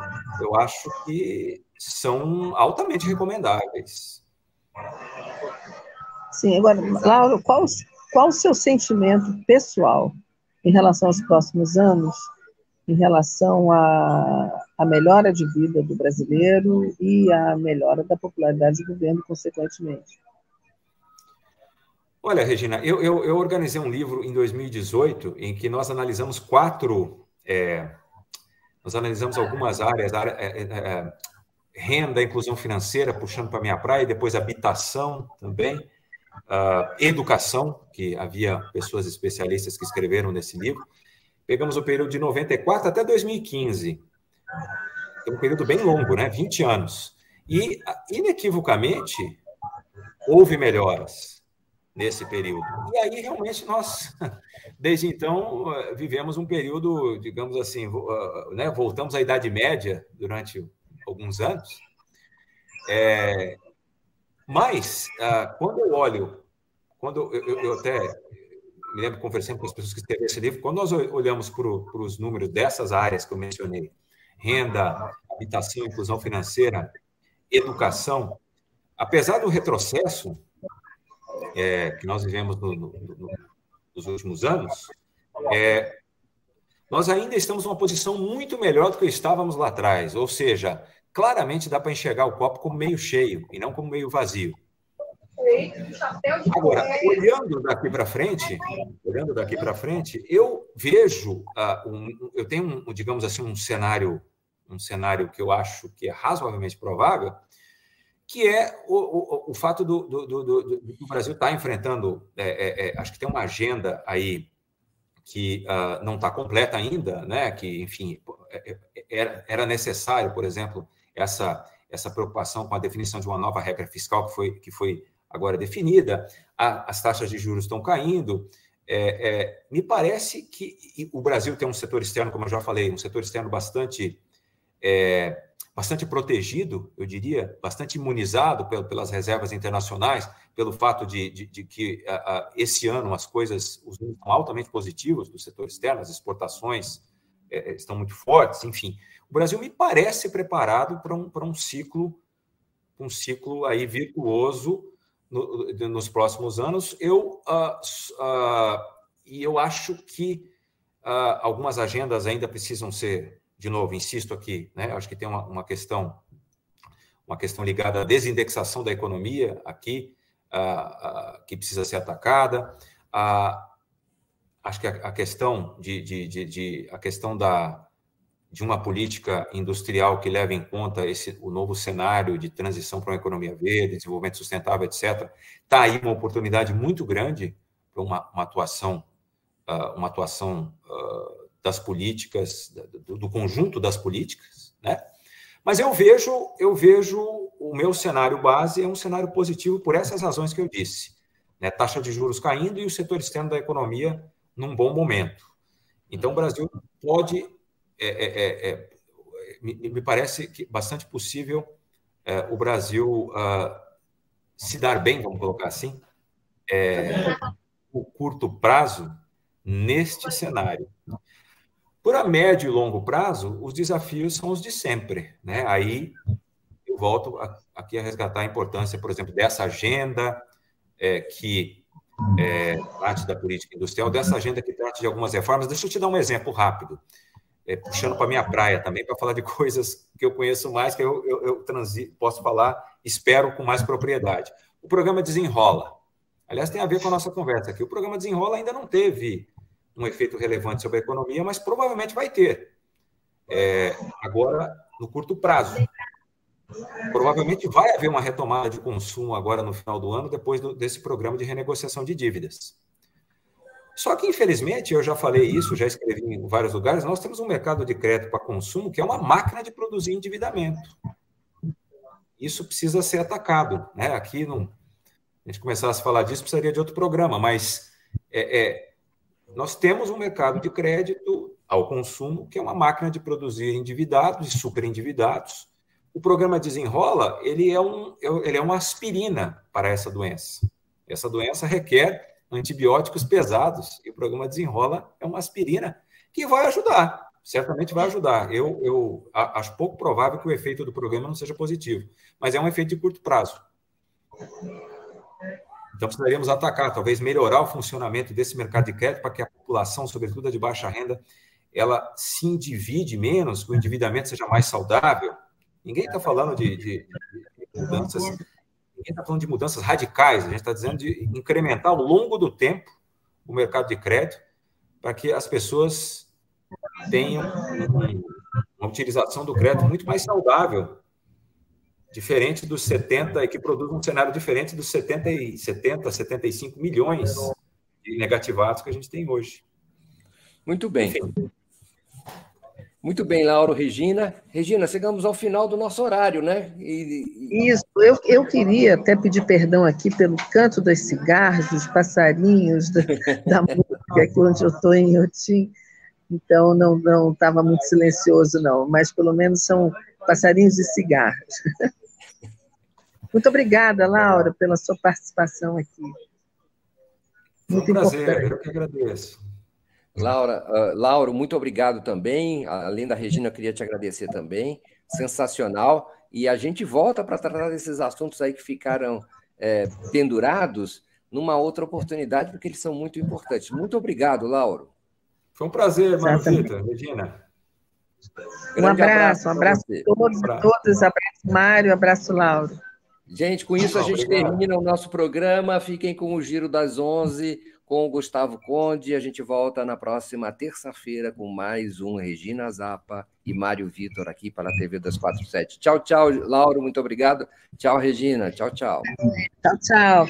eu acho que são altamente recomendáveis. Sim, agora, Laura, qual, qual o seu sentimento pessoal em relação aos próximos anos, em relação à, à melhora de vida do brasileiro e à melhora da popularidade do governo, consequentemente? Olha, Regina, eu, eu, eu, organizei um livro em 2018 em que nós analisamos quatro. É, nós analisamos algumas áreas, área, é, é, é renda, inclusão financeira, puxando para a minha praia, depois habitação também, uh, educação, que havia pessoas especialistas que escreveram nesse livro. Pegamos o período de 94 até 2015. É um período bem longo, né? 20 anos. E, inequivocamente, houve melhoras nesse período. E aí, realmente, nós, desde então, vivemos um período, digamos assim, né, voltamos à Idade Média durante alguns anos. É, mas, ah, quando eu olho, quando eu, eu, até me lembro conversando com as pessoas que escreveram esse livro, quando nós olhamos para os números dessas áreas que eu mencionei, renda, habitação, inclusão financeira, educação, apesar do retrocesso, é, que nós vivemos no, no, no, nos últimos anos, é, nós ainda estamos numa posição muito melhor do que estávamos lá atrás. Ou seja, claramente dá para enxergar o copo como meio cheio e não como meio vazio. Agora, olhando daqui para frente, olhando daqui para frente, eu vejo, uh, um, eu tenho, um, digamos assim, um cenário, um cenário que eu acho que é razoavelmente provável, que é o, o, o fato do, do, do, do, Brasil estar tá enfrentando, é, é, é, acho que tem uma agenda aí que uh, não está completa ainda, né? que, enfim, é, é, era, era necessário, por exemplo, essa, essa preocupação com a definição de uma nova regra fiscal que foi, que foi agora definida, a, as taxas de juros estão caindo, é, me parece que o Brasil tem um setor externo, como eu já falei, um setor externo bastante é, bastante protegido, eu diria, bastante imunizado pelas reservas internacionais, pelo fato de, de, de que esse ano as coisas, os números são altamente positivos do setor externo, as exportações é, é, estão muito fortes, enfim. O Brasil me parece preparado para um, para um ciclo, um ciclo aí virtuoso no, nos próximos anos. Eu, uh, uh, e eu acho que uh, algumas agendas ainda precisam ser de novo, insisto aqui, né, acho que tem uma, uma questão uma questão ligada à desindexação da economia aqui, que precisa ser atacada. Acho que a, questão de, de, de, de, a questão da, de uma política industrial que leve em conta esse, o novo cenário de transição para uma economia verde, desenvolvimento sustentável, etc., está aí uma oportunidade muito grande para uma, uma atuação, uma atuação das políticas, do, do conjunto das políticas, né? Mas eu vejo, eu vejo o meu cenário base é um cenário positivo por essas razões que eu disse. Né? Taxa de juros caindo e o setor externo da economia num bom momento. Então, o Brasil pode, é, é, é, é me, me, parece que bastante possível é, o Brasil uh, se dar bem, vamos colocar assim, é, no curto prazo, neste cenário. Por a médio e longo prazo, os desafios são os de sempre. Né? Aí eu volto a, aqui a resgatar a importância, por exemplo, dessa agenda é, que é, parte da política industrial, dessa agenda que trata de algumas reformas. Deixa eu te dar um exemplo rápido, é, puxando para a minha praia também, para falar de coisas que eu conheço mais, que eu, eu, eu transi, posso falar, espero, com mais propriedade. O programa Desenrola. Aliás, tem a ver com a nossa conversa aqui. O programa Desenrola ainda não teve um efeito relevante sobre a economia, mas provavelmente vai ter. É, agora, no curto prazo. Provavelmente vai haver uma retomada de consumo agora no final do ano, depois do, desse programa de renegociação de dívidas. Só que, infelizmente, eu já falei isso, já escrevi em vários lugares, nós temos um mercado de crédito para consumo que é uma máquina de produzir endividamento. Isso precisa ser atacado. Né? Aqui, não, a gente começasse a falar disso, precisaria de outro programa, mas é, é, nós temos um mercado de crédito ao consumo que é uma máquina de produzir endividados e superendividados. O programa Desenrola, ele é, um, ele é uma aspirina para essa doença. Essa doença requer antibióticos pesados, e o programa Desenrola é uma aspirina que vai ajudar, certamente vai ajudar. Eu, eu acho pouco provável que o efeito do programa não seja positivo, mas é um efeito de curto prazo. Então, precisaríamos atacar, talvez melhorar o funcionamento desse mercado de crédito para que a população, sobretudo a de baixa renda, ela se endivide menos, que o endividamento seja mais saudável. Ninguém está falando de, de, de mudanças ninguém está falando de mudanças radicais, a gente está dizendo de incrementar ao longo do tempo o mercado de crédito para que as pessoas tenham uma utilização do crédito muito mais saudável, diferente dos 70, e que produz um cenário diferente dos 70, e 70 75 milhões de negativados que a gente tem hoje. Muito bem. Enfim, muito bem, Lauro, Regina. Regina, chegamos ao final do nosso horário, né? E... Isso, eu, eu queria até pedir perdão aqui pelo canto dos cigarros, dos passarinhos, da, da música, aqui onde eu estou em Iotim. Então, não estava muito silencioso, não, mas pelo menos são passarinhos e cigarros. Muito obrigada, Laura, pela sua participação aqui. Muito Foi um prazer, importante. eu que agradeço. Laura, uh, Lauro, muito obrigado também. Além da Regina, eu queria te agradecer também. Sensacional. E a gente volta para tratar desses assuntos aí que ficaram é, pendurados numa outra oportunidade, porque eles são muito importantes. Muito obrigado, Lauro. Foi um prazer, Maruzita, Regina. Um abraço, abraço, um abraço a todos e todas. Abraço, Mário, abraço, Lauro. Gente, com isso a gente Obrigado. termina o nosso programa. Fiquem com o Giro das 11 com o Gustavo Conde. A gente volta na próxima terça-feira com mais um Regina Zapa e Mário Vitor aqui para a TV 247. Tchau, tchau, Lauro, muito obrigado. Tchau, Regina. Tchau, tchau. Tchau, tchau.